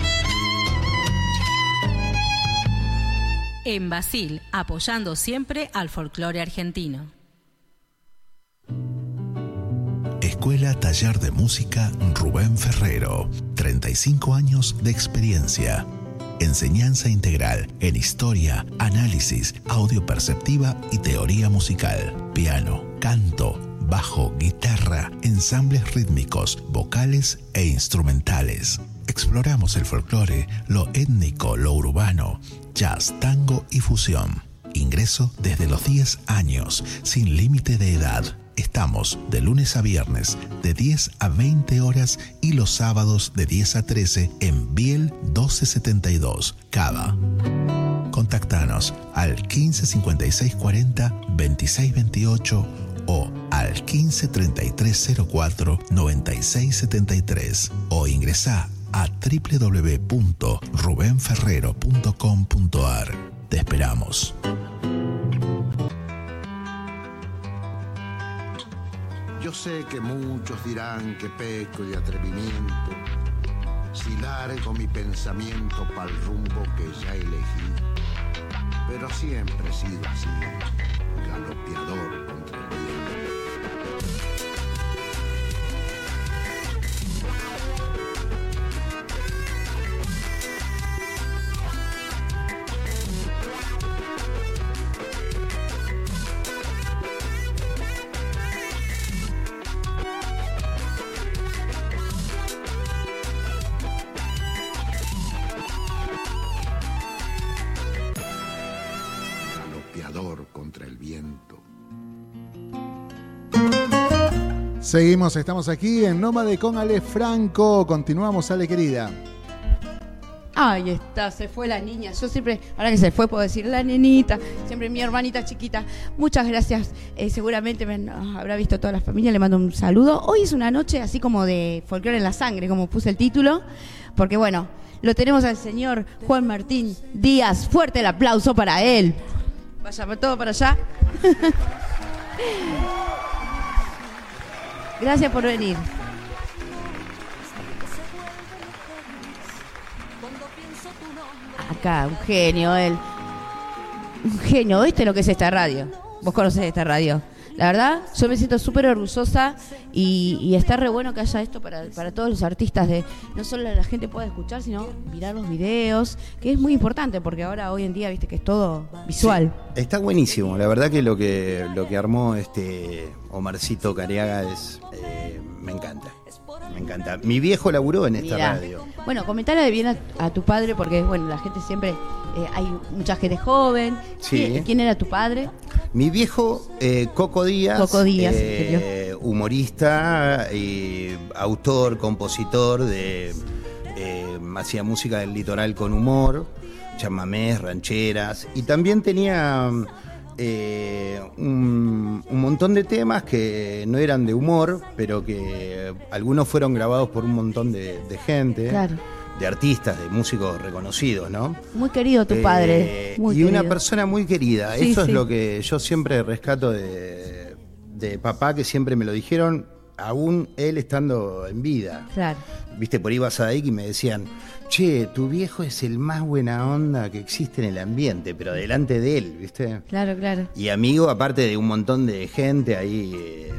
En Basil, apoyando siempre al folclore argentino. Escuela Taller de Música Rubén Ferrero. 35 años de experiencia. Enseñanza integral en historia, análisis, audio perceptiva y teoría musical. Piano, canto, bajo, guitarra, ensambles rítmicos, vocales e instrumentales. Exploramos el folclore, lo étnico, lo urbano, jazz, tango y fusión. Ingreso desde los 10 años, sin límite de edad. Estamos de lunes a viernes de 10 a 20 horas y los sábados de 10 a 13 en Biel 1272, Cava. Contactanos al 15 56 40 26 28 o al 15 33 04 96 73 o ingresa a www.rubenferrero.com.ar. Te esperamos. Yo sé que muchos dirán que peco de atrevimiento si largo mi pensamiento para el rumbo que ya elegí. Pero siempre he sido así, galopeador Seguimos, estamos aquí en Nómade con Ale Franco. Continuamos, Ale querida. Ahí está, se fue la niña. Yo siempre, ahora que se fue, puedo decir la nenita, siempre mi hermanita chiquita. Muchas gracias. Eh, seguramente me nos habrá visto toda la familia. Le mando un saludo. Hoy es una noche así como de folclore en la sangre, como puse el título, porque bueno, lo tenemos al señor Juan Martín Díaz. Fuerte el aplauso para él. Vaya todo para allá. Gracias por venir. Acá, un genio él. Un genio, ¿viste lo que es esta radio? Vos conocés esta radio. La verdad, yo me siento súper orgullosa y, y está re bueno que haya esto para, para todos los artistas, de no solo la gente pueda escuchar, sino mirar los videos, que es muy importante porque ahora hoy en día, viste que es todo visual. Está buenísimo, la verdad que lo que lo que armó este Omarcito Cariaga es eh, me encanta. Me encanta. Mi viejo laburó en esta Mirá. radio. Bueno, comentale bien a, a tu padre porque, bueno, la gente siempre, eh, hay mucha gente joven. Sí. ¿Quién, quién era tu padre? Mi viejo eh, Coco Díaz, Coco Díaz, eh, humorista, y autor, compositor de eh, hacía música del litoral con humor, chamamés, rancheras y también tenía eh, un, un montón de temas que no eran de humor, pero que algunos fueron grabados por un montón de, de gente, Claro. de artistas, de músicos reconocidos, ¿no? Muy querido tu padre. Eh, Muy y una persona muy querida. Sí, Eso sí. es lo que yo siempre rescato de, de papá, que siempre me lo dijeron, aún él estando en vida. Claro. Viste, por ahí vas a y me decían, che, tu viejo es el más buena onda que existe en el ambiente, pero delante de él, ¿viste? Claro, claro. Y amigo, aparte de un montón de gente ahí, eh,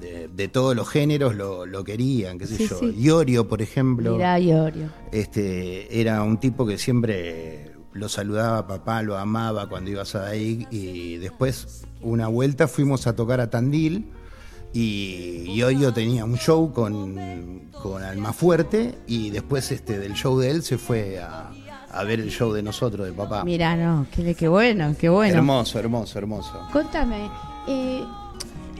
de, de todos los géneros, lo, lo querían, qué sé Sí, yo. sí. Iorio, por ejemplo Mirá, Iorio. este, era un tipo que siempre lo saludaba a papá, lo amaba cuando ibas a ahí y después una vuelta fuimos a tocar a Tandil y Iorio tenía un show con, con Almafuerte y después este, del show de él se fue a, a ver el show de nosotros, de papá. Mirá, no, qué, qué bueno, qué bueno. Hermoso, hermoso, hermoso. Contame, eh,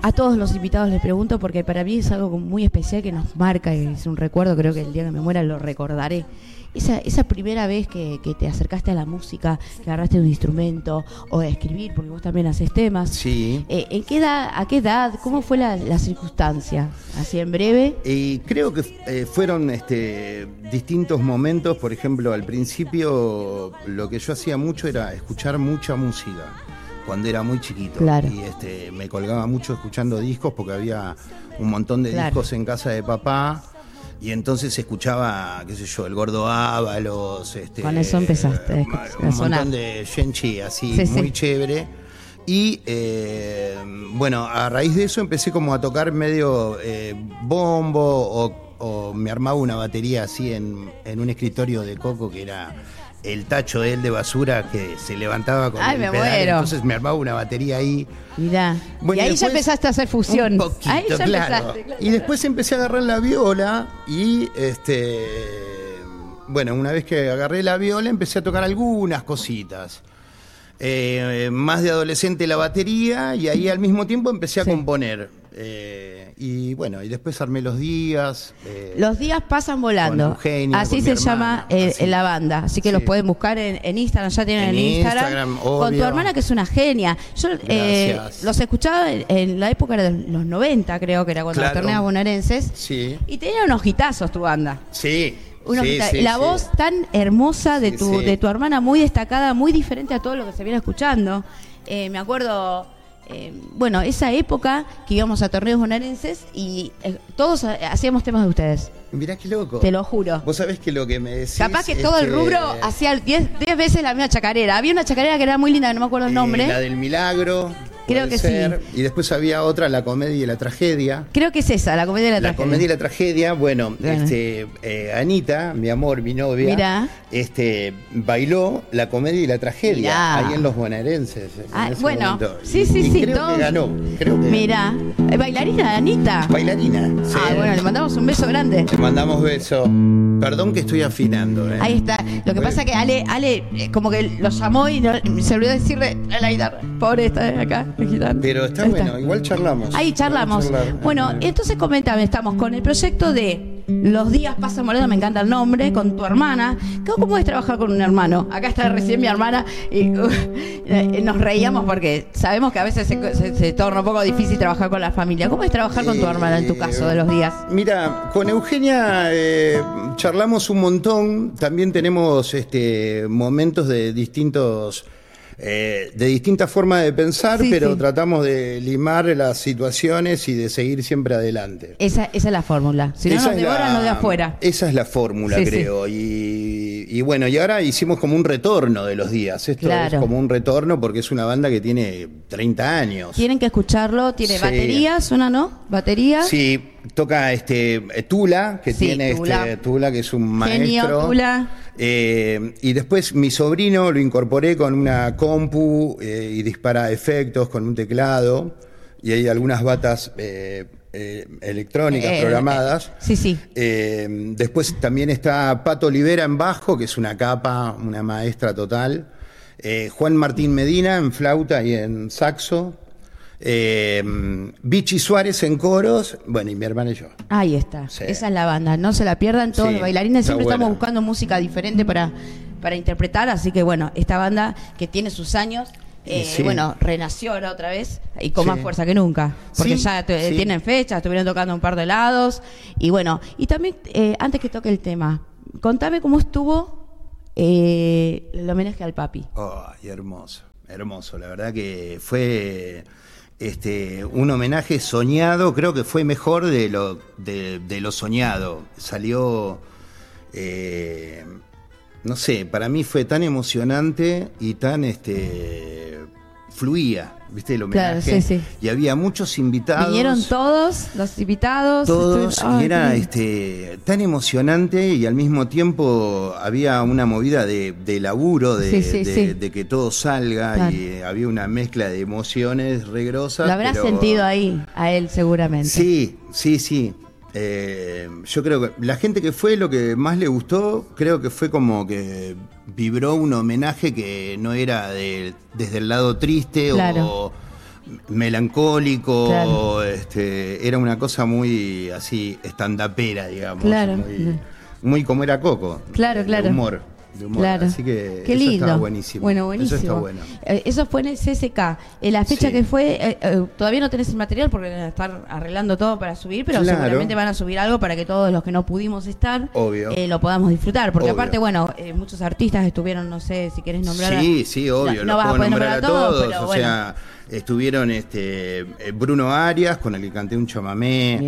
a todos los invitados les pregunto porque para mí es algo muy especial que nos marca y es un recuerdo, creo que el día que me muera lo recordaré. Esa, esa primera vez que, que te acercaste a la música, que agarraste un instrumento o a escribir, porque vos también haces temas. Sí. Eh, ¿en qué edad, ¿A qué edad? ¿Cómo fue la, la circunstancia? Así en breve. Y creo que eh, fueron este, distintos momentos. Por ejemplo, al principio lo que yo hacía mucho era escuchar mucha música cuando era muy chiquito. Claro. Y este, me colgaba mucho escuchando discos porque había un montón de Claro. discos en casa de papá. Y entonces escuchaba, qué sé yo, el gordo Ábalos, este, Con eso empezaste eh, un sonar. montón de Genchi así, Sí, sí. muy chévere. Y eh, bueno, a raíz de eso empecé como a tocar medio eh, bombo o, o me armaba una batería así en, en un escritorio de coco que era el tacho de él de basura que se levantaba con Ay, el me pedal, muero. entonces me armaba una batería ahí. Mirá. Bueno, y ahí ya empezaste a hacer fusión. Un poquito, ahí ya claro. empezaste, claro. Y después empecé a agarrar la viola y este bueno, una vez que agarré la viola empecé a tocar algunas cositas. Eh, más de adolescente la batería y ahí al mismo tiempo empecé a componer. Eh, y bueno, y después armé los días. eh, Los días pasan volando. Con Eugenia, así con se llama eh, la banda. Así que los pueden buscar en, en Instagram. Ya tienen En Instagram. Instagram, con tu hermana, que es una genia. Yo eh, los escuchaba en, en la época de los 90, creo que era cuando Claro. los torneos bonaerenses. Sí, Y tenía unos hitazos tu banda. sí. La sí. voz tan hermosa de tu, de tu hermana, muy destacada, muy diferente a todo lo que se viene escuchando. Eh, me acuerdo, eh, bueno, esa época que íbamos a torneos bonaerenses y eh, todos ha- hacíamos temas de ustedes. Mirá qué loco. Te lo juro. Vos sabés que lo que me decís. Capaz que todo el que, rubro hacía 10 10 veces la misma chacarera. Había una chacarera que era muy linda, que no me acuerdo el eh, nombre. la del milagro. Creo que ser. Y después había otra, la comedia y la tragedia. Creo que es esa, la comedia de la, La tragedia. comedia y la tragedia, bueno, este, eh, Anita, mi amor, mi novia, Mirá. este, bailó la comedia y la tragedia Mirá. ahí en los bonaerenses. en Ah, bueno, momento. sí, Y- sí, y sí, Creo que ganó. Creo que Mira, eh, bailarina, Anita. Bailarina. sí. Ah, bueno, le mandamos un beso grande. Te mandamos beso. Perdón que estoy afinando. ¿eh? Ahí está. Lo que pasa es que Ale, Ale como que lo llamó y no- se olvidó decirle a la guitarra. Pobre está acá, Pero está bueno, igual charlamos. Ahí charlamos. Bueno, entonces comentame, estamos con el proyecto de Los días pasan volando, me encanta el nombre, con tu hermana. ¿Cómo, cómo es trabajar con un hermano? Acá está recién mi hermana y uh, nos reíamos porque sabemos que a veces se, se- se torna un poco difícil trabajar con la familia. ¿Cómo es trabajar con tu hermana en tu caso de los días? Mira, con Eugenia eh, charlamos un montón. También tenemos este, momentos de distintos. Eh, de distintas formas de pensar, Sí, pero sí. tratamos de limar las situaciones y de seguir siempre adelante. Esa, esa es la fórmula. Si no Esa nos devoran la- los de afuera. Esa es la fórmula, Sí, creo. Y, y bueno, y ahora hicimos como un retorno de los días. Esto Claro. es como un retorno porque es una banda que tiene 30 años. Tienen que escucharlo. Tiene baterías, una no, batería. Sí, toca este eh, Tula, que Sí, tiene Tula. este Tula, que es un Genio, maestro. Tula. Eh, y después mi sobrino lo incorporé con una compu eh, y dispara efectos con un teclado. Y hay algunas batas eh, electrónicas programadas. Sí, sí. Después también está Pato Olivera en bajo, que es una capa, una maestra total. Juan Martín Medina en flauta y en saxo. Eh, Vichy Suárez en coros. Bueno, y mi hermana y yo. Ahí está. Sí. Esa es la banda. No se la pierdan todos Sí, los bailarines. Siempre estamos buscando música diferente para, para interpretar. Así que bueno, esta banda que tiene sus años. eh, Sí. Bueno, renació ahora otra vez y con Sí. más fuerza que nunca. Porque Sí, ya tienen fechas, estuvieron tocando un par de lados. Y bueno, y también eh, antes que toque el tema, contame cómo estuvo eh, el homenaje al papi. Ay, hermoso, hermoso. La verdad que fue este, un homenaje soñado, creo que fue mejor de lo, de, lo soñado. Salió, eh, no sé, para mí fue tan emocionante y tan este, fluía, ¿viste? El Claro, homenaje. sí, sí. Y había muchos invitados. Vinieron todos los invitados. Todos, y era este, tan emocionante y al mismo tiempo había una movida de, de laburo, de, Sí, sí, de- sí. de que todo salga Claro. y había una mezcla de emociones regrosas. Lo habrás pero- sentido ahí, a él seguramente. Sí, sí, sí. Eh, yo creo que la gente que fue lo que más le gustó, creo que fue como que vibró un homenaje que no era de- desde el lado triste Claro. o melancólico, Claro. este, era una cosa muy así estandapera, digamos, Claro. muy, muy como era Coco, Claro, claro. humor, de humor. Claro. Así que Qué eso lindo. estaba buenísimo. Bueno, buenísimo. Eso está bueno. Eh, eso fue en el CSK. En la fecha Sí. que fue, eh, eh, todavía no tenés el material porque van a estar arreglando todo para subir, pero Claro. seguramente van a subir algo para que todos los que no pudimos estar Obvio. eh, lo podamos disfrutar. Porque Obvio. aparte, bueno, eh, muchos artistas estuvieron, no sé si querés nombrar. Sí, sí, obvio. No, no vas a poder nombrar nombrar a todos. pero o bueno. sea, Estuvieron este, eh, Bruno Arias, con el que canté un chamamé,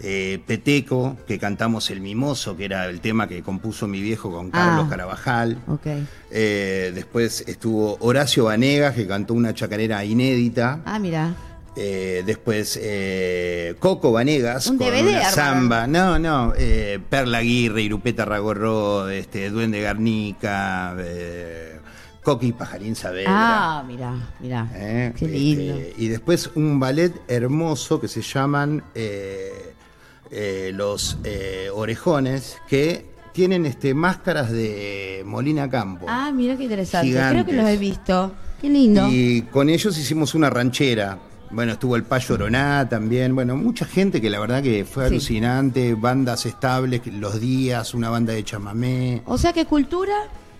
eh, Peteco, que cantamos El Mimoso, que era el tema que compuso mi viejo con Carlos Ah. Carabajal. Ok. Eh, después estuvo Horacio Vanegas, que cantó una chacarera inédita. Ah, mira. Eh, después eh, Coco Vanegas Un con DVD una samba. No, no. eh, Perla Aguirre, Irupeta Ragorro, este, Duende Garnica, Coqui Pajarín Saavedra. Ah, mira, mira. Eh, Qué lindo. este, y después un ballet hermoso que se llaman eh, eh, Los eh, Orejones, que tienen este, máscaras de Molina Campo. Ah, mira qué interesante. Gigantes. Creo que los he visto. Qué lindo. Y con ellos hicimos una ranchera. Bueno, estuvo el Payo Oroná también. Bueno, mucha gente que la verdad que fue Sí. alucinante. Bandas estables, los días, una banda de chamamé. O sea que cultura,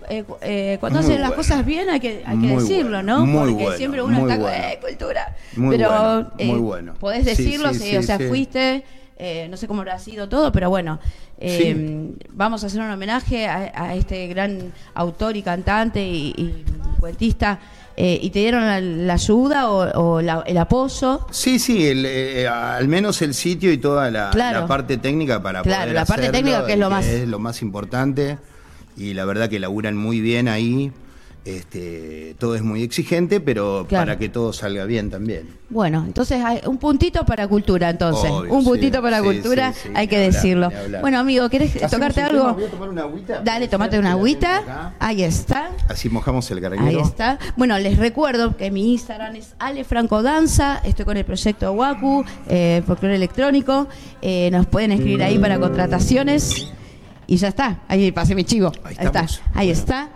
eh, eh, cuando Muy hacen las bueno. cosas bien hay que, hay que Muy decirlo, bueno, ¿no? muy Porque bueno, siempre uno está bueno. eh, cultura. Muy pero eh, muy bueno. podés decirlo, sí, sí, sí, o sea, sí. fuiste, eh, no sé cómo habrá sido todo, pero bueno, eh, vamos a hacer un homenaje a, a este gran autor y cantante y, y cuentista. eh, ¿Y te dieron la, la ayuda o, o la- el apoyo? Sí, sí, el, eh, al menos el sitio y toda la, Claro. la parte técnica para Claro, poder la parte hacerlo, técnica que es lo más- es lo más importante. Y la verdad que laburan muy bien ahí. Este, todo es muy exigente, pero Claro. para que todo salga bien también. Bueno, entonces hay un puntito para cultura, entonces. Obvio, un sí, puntito para sí, cultura, sí, hay que hablar, decirlo. Bueno, amigo, ¿querés Hacemos tocarte algo? tema, voy a tomar una agüita. Dale, tomate una agüita. Ahí está. Así mojamos el carguero. Ahí está. Bueno, les recuerdo que mi Instagram es Ale Franco Danza. Estoy con el proyecto Waku, eh, folclore electrónico. Eh, nos pueden escribir ahí para contrataciones. Y ya está. Ahí pasé mi chivo. Ahí, está. estamos. Ahí está.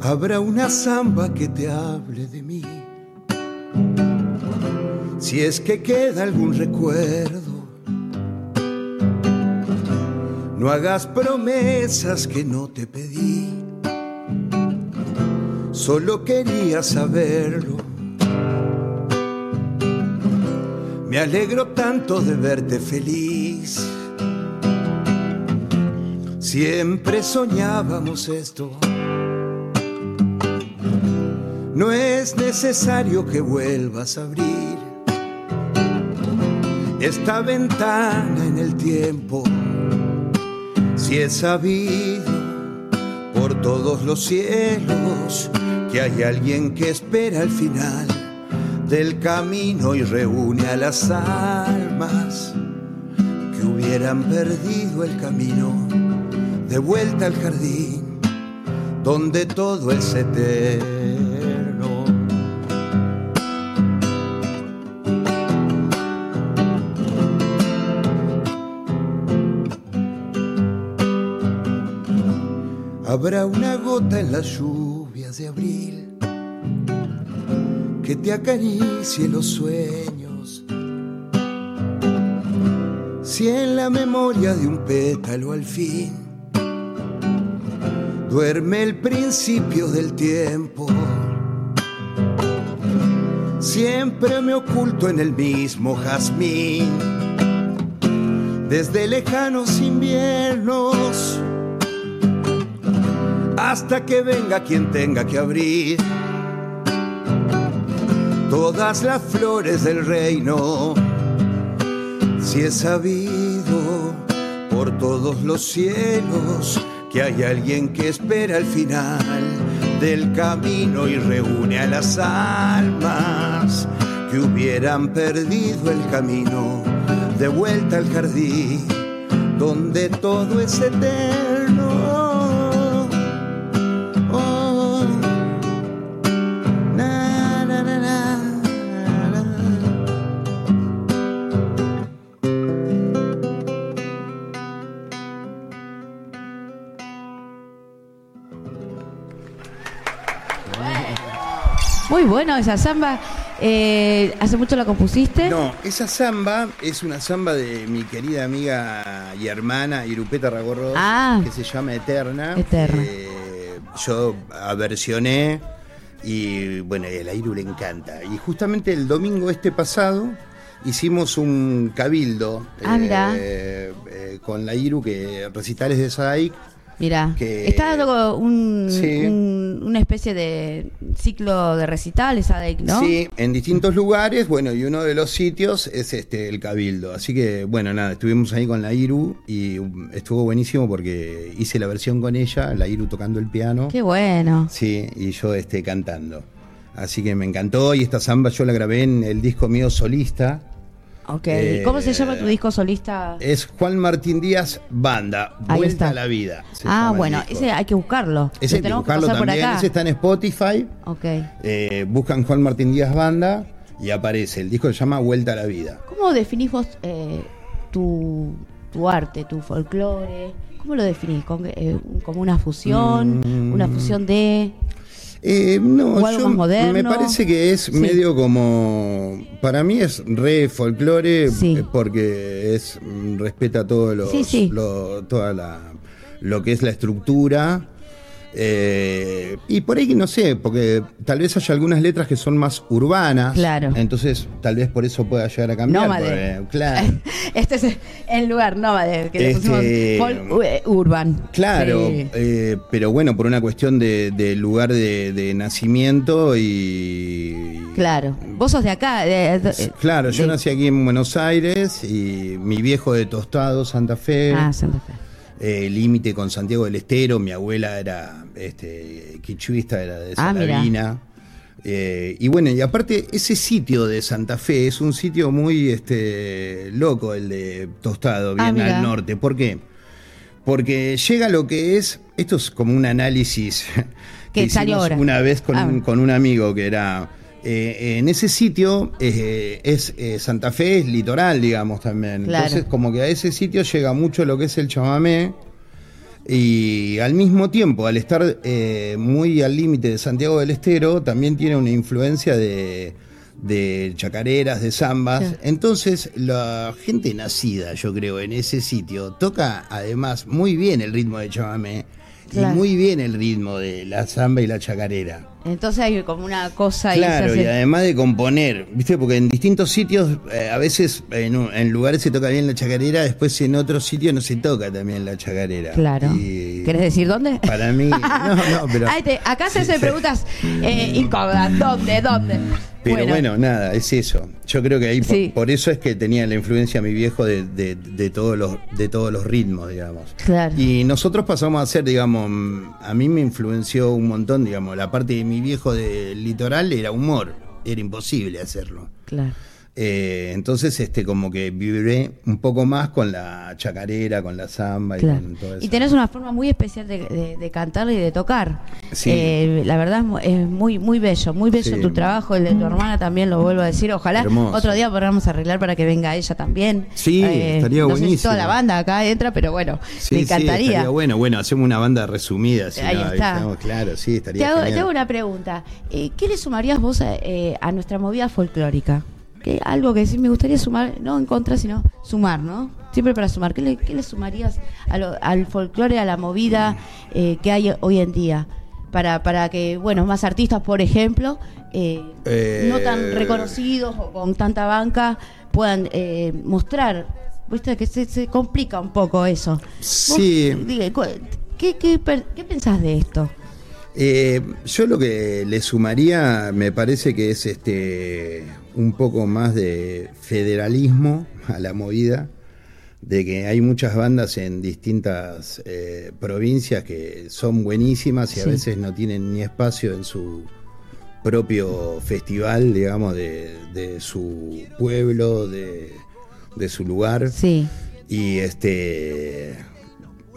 Habrá una samba que te hable de mí. Si es que queda algún recuerdo. No hagas promesas que no te pedí. Solo quería saberlo. Me alegro tanto de verte feliz. Siempre soñábamos esto. No es necesario que vuelvas a abrir esta ventana en el tiempo. Si he sabido por todos los cielos que hay alguien que espera al final del camino y reúne a las almas que hubieran perdido el camino de vuelta al jardín donde todo es eterno. Habrá una gota en las lluvias de abril que te acaricie los sueños. Si en la memoria de un pétalo al fin duerme el principio del tiempo. Siempre me oculto en el mismo jazmín, desde lejanos inviernos, hasta que venga quien tenga que abrir todas las flores del reino. Si he sabido por todos los cielos que hay alguien que espera el final del camino y reúne a las almas que hubieran perdido el camino de vuelta al jardín donde todo es eterno. Muy bueno esa samba. Eh, ¿Hace mucho la compusiste? No, esa samba es una samba de mi querida amiga y hermana Irupeta Ragorros, Ah. que se llama Eterna. Eterna. Eh, yo aversioné y bueno, a la Iru le encanta. Y justamente el domingo este pasado hicimos un cabildo Ah, eh, eh, con la Iru, que recitales de Sadaic. Mira, que- está dando un, Sí. un- una especie de ciclo de recitales, ¿no? Sí, en distintos lugares, bueno, y uno de los sitios es este el Cabildo. Así que, bueno, nada, estuvimos ahí con la Iru y um, estuvo buenísimo porque hice la versión con ella, la Iru tocando el piano. Qué bueno. Sí, y yo este, cantando. Así que me encantó y esta samba yo la grabé en el disco mío solista. Ok. Eh, ¿Cómo se llama tu disco solista? Es Juan Martín Díaz Banda, Ahí Vuelta está. a la Vida. Ah, bueno, ese hay que buscarlo. Ese hay que buscarlo por también, acá. ese está en Spotify. Ok. Eh, buscan Juan Martín Díaz Banda y aparece. El disco se llama Vuelta a la Vida. ¿Cómo definís vos eh, tu, tu arte, tu folclore? ¿Cómo lo definís? ¿Con, eh, ¿Como una fusión? Mm. ¿Una fusión de...? Eh, no, ¿O algo yo más moderno? me parece que es Sí. medio como. Para mí es re folclore Sí. eh, porque es mm, respeta todo lo, Sí, sí. lo- toda la lo que es la estructura. Eh, y por ahí no sé, porque tal vez haya algunas letras que son más urbanas. Claro. Entonces, tal vez por eso pueda llegar a cambiar. Nómade. porque, claro. Este es el lugar nómade que le Este- pusimos folk, eh, urban. Claro, Sí. eh, pero bueno, por una cuestión de, de lugar de, de nacimiento y, Claro. Vos sos de acá. de- Claro, yo nací aquí en Buenos Aires y mi viejo de Tostado, Santa Fe, Ah, Santa Fe. Eh, límite con Santiago del Estero, mi abuela era este, quichuista, era de Ah. Salavina. Eh, y bueno, y aparte ese sitio de Santa Fe es un sitio muy este, loco, el de Tostado, Ah, bien al norte. ¿Por qué? Porque llega lo que es, esto es como un análisis Que que salió ahora. una vez con, Ah, un, con un amigo que era eh, en ese sitio eh, es eh, Santa Fe es litoral digamos también Claro. entonces como que a ese sitio llega mucho lo que es el chamamé y al mismo tiempo al estar eh, muy al límite de Santiago del Estero también tiene una influencia de de chacareras, de zambas. Sí. Entonces, la gente nacida, yo creo, en ese sitio, toca además muy bien el ritmo de chamamé Claro. y muy bien el ritmo de la zamba y la chacarera. Entonces hay como una cosa. Claro, se hace- y además de componer, ¿viste? Porque en distintos sitios, eh, a veces en, un- en lugares se toca bien la chacarera, después en otros sitios no se toca también la chacarera. Claro. Y ¿Querés decir dónde? para mí, no, no, pero, te- acá se hacen preguntas eh, incómodas. ¿Dónde? ¿Dónde? pero bueno. nada, es eso. Yo creo que ahí, Sí. por, eso es que tenía la influencia mi viejo de, de- de todos, los, de todos los ritmos, digamos. Claro. Y nosotros pasamos a hacer, digamos, mm, a mí me influenció un montón, digamos, la parte de mi viejo del litoral era humor, era imposible hacerlo. Claro. Eh, entonces, este, como que vibré un poco más con la chacarera, con la samba Claro. y con todo eso. Y tenés una forma muy especial de, de- de cantar y de tocar. Sí. Eh, la verdad es mu- es muy muy bello, muy bello Sí. tu trabajo, el de tu hermana también lo vuelvo a decir. Ojalá Hermoso. otro día podamos arreglar para que venga ella también. Sí, estaría no sé si buenísimo. toda la banda acá entra, pero bueno, Sí, me sí, encantaría. estaría bueno, bueno, hacemos una banda resumida, si Ahí no, está. estamos- claro, sí, te, estaría hago, te hago una pregunta. Eh, ¿Qué le sumarías vos a, eh, a nuestra movida folclórica? ¿Qué- algo que sí me gustaría sumar, no en contra, sino sumar, ¿no? Siempre para sumar. ¿Qué le, qué le sumarías a lo- al folclore, a la movida eh, que hay hoy en día? Para, para que, bueno, más artistas, por ejemplo, eh, Eh, no tan reconocidos o con tanta banca, puedan mostrar. Viste que se, se complica un poco eso. Sí. ¿qué, qué, qué pensás de esto? Yo lo que le sumaría me parece que es este un poco más de federalismo a la movida, de que hay muchas bandas en distintas eh, provincias que son buenísimas y a Sí. veces no tienen ni espacio en su propio festival, digamos, de, de su pueblo, de, de su lugar Sí, y este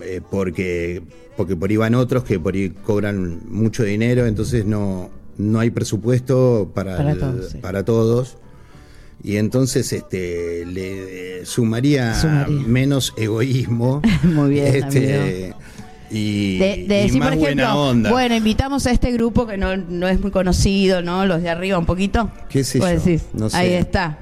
eh, porque porque por ahí van otros que por ahí cobran mucho dinero entonces no no hay presupuesto para Para el- todos, sí. para todos. y entonces este le sumaría, Sumaría. menos egoísmo Muy bien, este, y, De, de y decir, más por ejemplo, buena onda. bueno, invitamos a este grupo que no, no es muy conocido, ¿no? Los de arriba un poquito. ¿Qué sé yo? decís, No sé. Ahí está.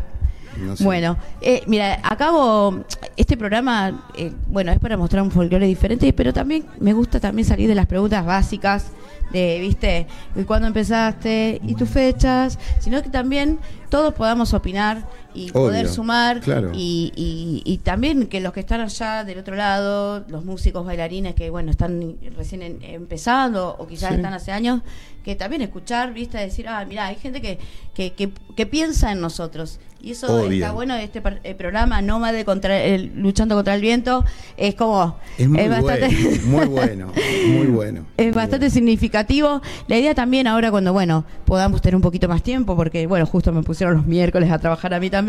No sé. Bueno, eh, mira, acabo, este programa, eh, bueno, es para mostrar un folclore diferente, pero también me gusta también salir de las preguntas básicas de, viste, ¿y cuándo empezaste? ¿Y tus fechas? Sino que también todos podamos opinar y Obvio, poder sumar claro. y, y- y también que los que están allá del otro lado, los músicos, bailarines que, bueno, están recién en- empezando o quizás Sí. están hace años, que también escuchar, viste, decir, ah, mira, hay gente que, que, que, que piensa en nosotros. Y eso Obvio. está bueno, este par- eh, programa Nómade contra el, luchando contra el viento, es como... es muy bastante... bueno, muy bueno, muy bueno. Es bastante significativo. La idea también ahora cuando, bueno, podamos tener un poquito más tiempo, porque, bueno, justo me pusieron los miércoles a trabajar a mí también,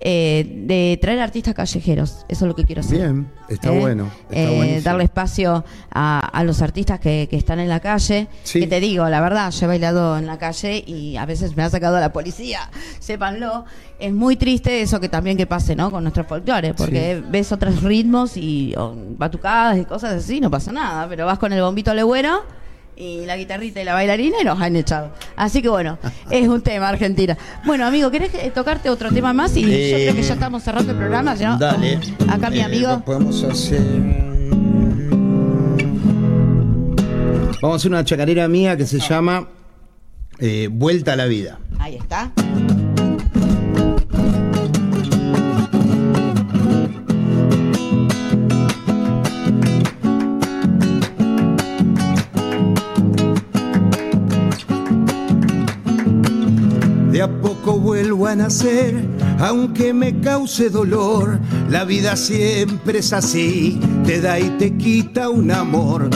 eh, de traer artistas callejeros. Eso es lo que quiero hacer. Bien, está ¿Eh? bueno. Está Eh, darle espacio a, a los artistas que, que están en la calle. Sí. Que te digo, la verdad, yo he bailado en la calle y a veces me ha sacado la policía, sépanlo. Es muy triste eso que también que pase, ¿no? Con nuestros folclores, porque ves otros ritmos y o, batucadas y cosas así, no pasa nada, pero vas con el bombito legüero y la guitarrita y la bailarina y nos han echado. Así que bueno, es un tema Argentina. Bueno, amigo, ¿querés eh, tocarte otro tema más? Y yo Eh, creo que ya estamos cerrando el programa, no, Dale. acá mi Eh, amigo. Podemos hacer. Vamos a hacer una chacarera mía que se llama eh, Vuelta a la vida. Ahí está. A poco vuelvo a nacer, aunque me cause dolor. La vida siempre es así, te da y te quita un amor.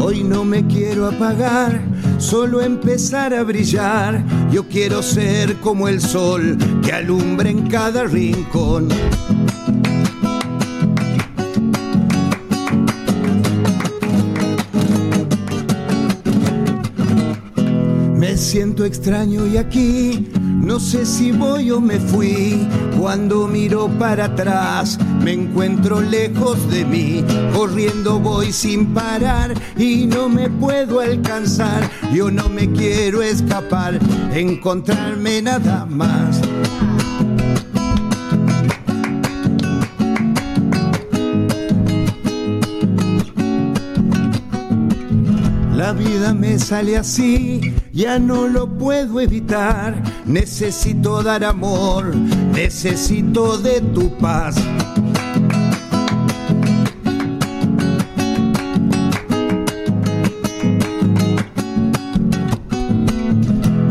Hoy no me quiero apagar, solo empezar a brillar. Yo quiero ser como el sol que alumbra en cada rincón. Siento extraño y aquí no sé si voy o me fui. Cuando miro para atrás me encuentro lejos de mí. Corriendo voy sin parar y no me puedo alcanzar. Yo no me quiero escapar, encontrarme nada más. La vida me sale así, ya no lo puedo evitar. Necesito dar amor, necesito de tu paz.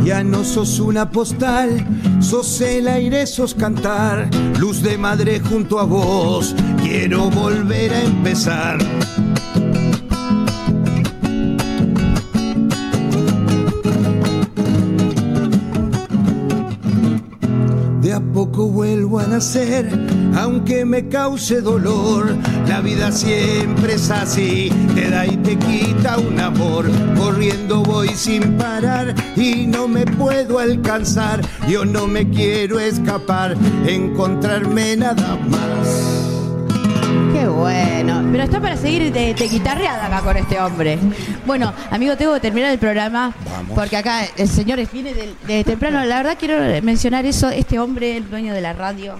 Ya no sos una postal, sos el aire, sos cantar. Luz de madre junto a vos, quiero volver a empezar. Aunque me cause dolor. La vida siempre es así, te da y te quita un amor. Corriendo voy sin parar y no me puedo alcanzar. Yo no me quiero escapar, encontrarme nada más. Qué bueno. Pero está para seguir de, de guitarreada acá con este hombre. Bueno, amigo, tengo que terminar el programa. Vamos. Porque acá el señor viene de, de temprano. La verdad quiero mencionar eso. Este hombre, el dueño de la radio.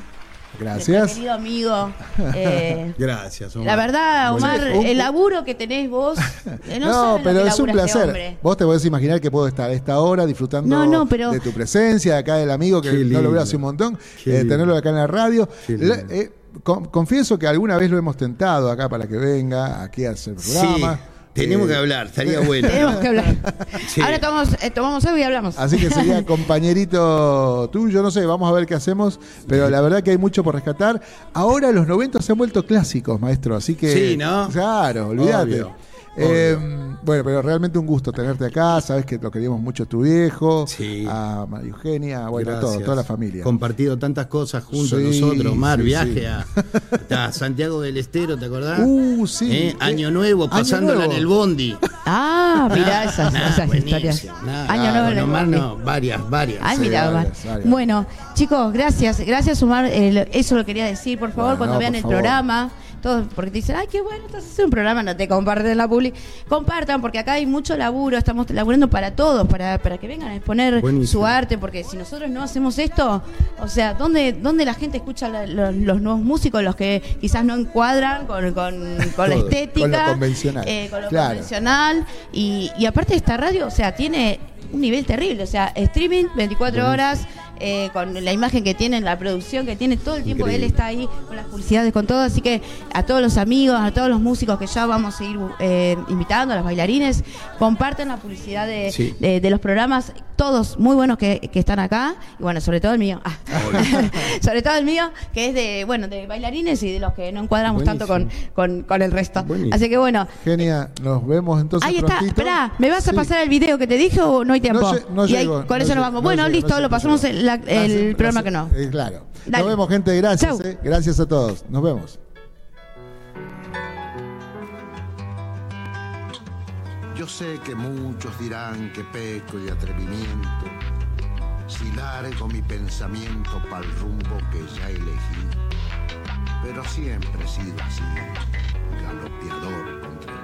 Gracias. querido amigo. eh, Gracias, Omar. la verdad, Omar, el laburo que tenés vos. eh, no, pero es un este placer. hombre. Vos te podés imaginar que puedo estar a esta hora disfrutando No, no, pero- de tu presencia, de acá del amigo que no lo veo hace un montón, eh, tenerlo acá en la radio. Qué La- eh, confieso que alguna vez lo hemos tentado acá para que venga aquí a hacer Sí, programa. tenemos Eh, que hablar, estaría bueno. Tenemos que hablar. Sí. Ahora tomamos, eh, tomamos algo y hablamos. Así que sería compañerito tuyo, no sé, vamos a ver qué hacemos, pero la verdad que hay mucho por rescatar. Ahora los 90 se han vuelto clásicos, maestro, así que... Sí, ¿no? Claro, olvídate. Obvio, Eh, bueno, pero realmente un gusto tenerte acá, sabes que lo queríamos mucho a tu viejo, Sí. a María Eugenia, bueno, Gracias. todo, toda la familia. Compartido tantas cosas juntos Sí, nosotros, Omar, sí, viaje sí. A, Santiago del Estero, ¿te acordás? Uh, sí. Eh, Año Nuevo, Año pasándola Nuevo. en el bondi. Ah, Ah, mirá esas, Nah, esas historias. nah, Año claro, nuevo en el Omar Bondi. no, varias, varias. Ay, Sí, mira, varias, varias. Bueno, chicos, gracias. Gracias, Omar. Eh, eso lo quería decir. Por favor, Bueno, cuando no, vean el favor. programa, todos, porque te dicen, ay, qué bueno, estás haciendo un programa, no te comparten la publi. Compartan, porque acá hay mucho laburo. Estamos laburando para todos, para, para que vengan a exponer Buenísimo. su arte, porque si nosotros no hacemos esto, o sea, ¿dónde, dónde la gente escucha la- los, los nuevos músicos, los que quizás no encuadran con, con, con la estética? con lo convencional. eh, con lo Claro. convencional. Y, y aparte esta radio, o sea, tiene un nivel terrible. O sea, streaming 24 horas, eh, con la imagen que tiene, la producción que tiene, todo el tiempo Increíble. él está ahí con las publicidades, con todo. Así que a todos los amigos, a todos los músicos que ya vamos a ir eh, invitando, a los bailarines, comparten la publicidad de, Sí. de- de los programas, todos muy buenos que, que están acá. Y bueno, sobre todo el mío. Ah. sobre todo el mío, que es de, bueno, de bailarines y de los que no encuadramos tanto con, con, con el resto. Buenísimo. Así que bueno, Genia, nos vemos entonces Ahí está, esperá, ¿me vas a Sí. pasar el video que te dije o no hay tiempo? No no y ahí, llegó, con no eso nos vamos. no bueno, listo, lo pasamos llegó. La- el Gracias, programa gracias. que no. Eh, claro. Dale. Nos vemos, gente. Gracias. Eh. Gracias a todos. Nos vemos. Yo sé que muchos dirán que peco de atrevimiento si largo mi pensamiento para el rumbo que ya elegí. Pero siempre he sido así, galopeador contra el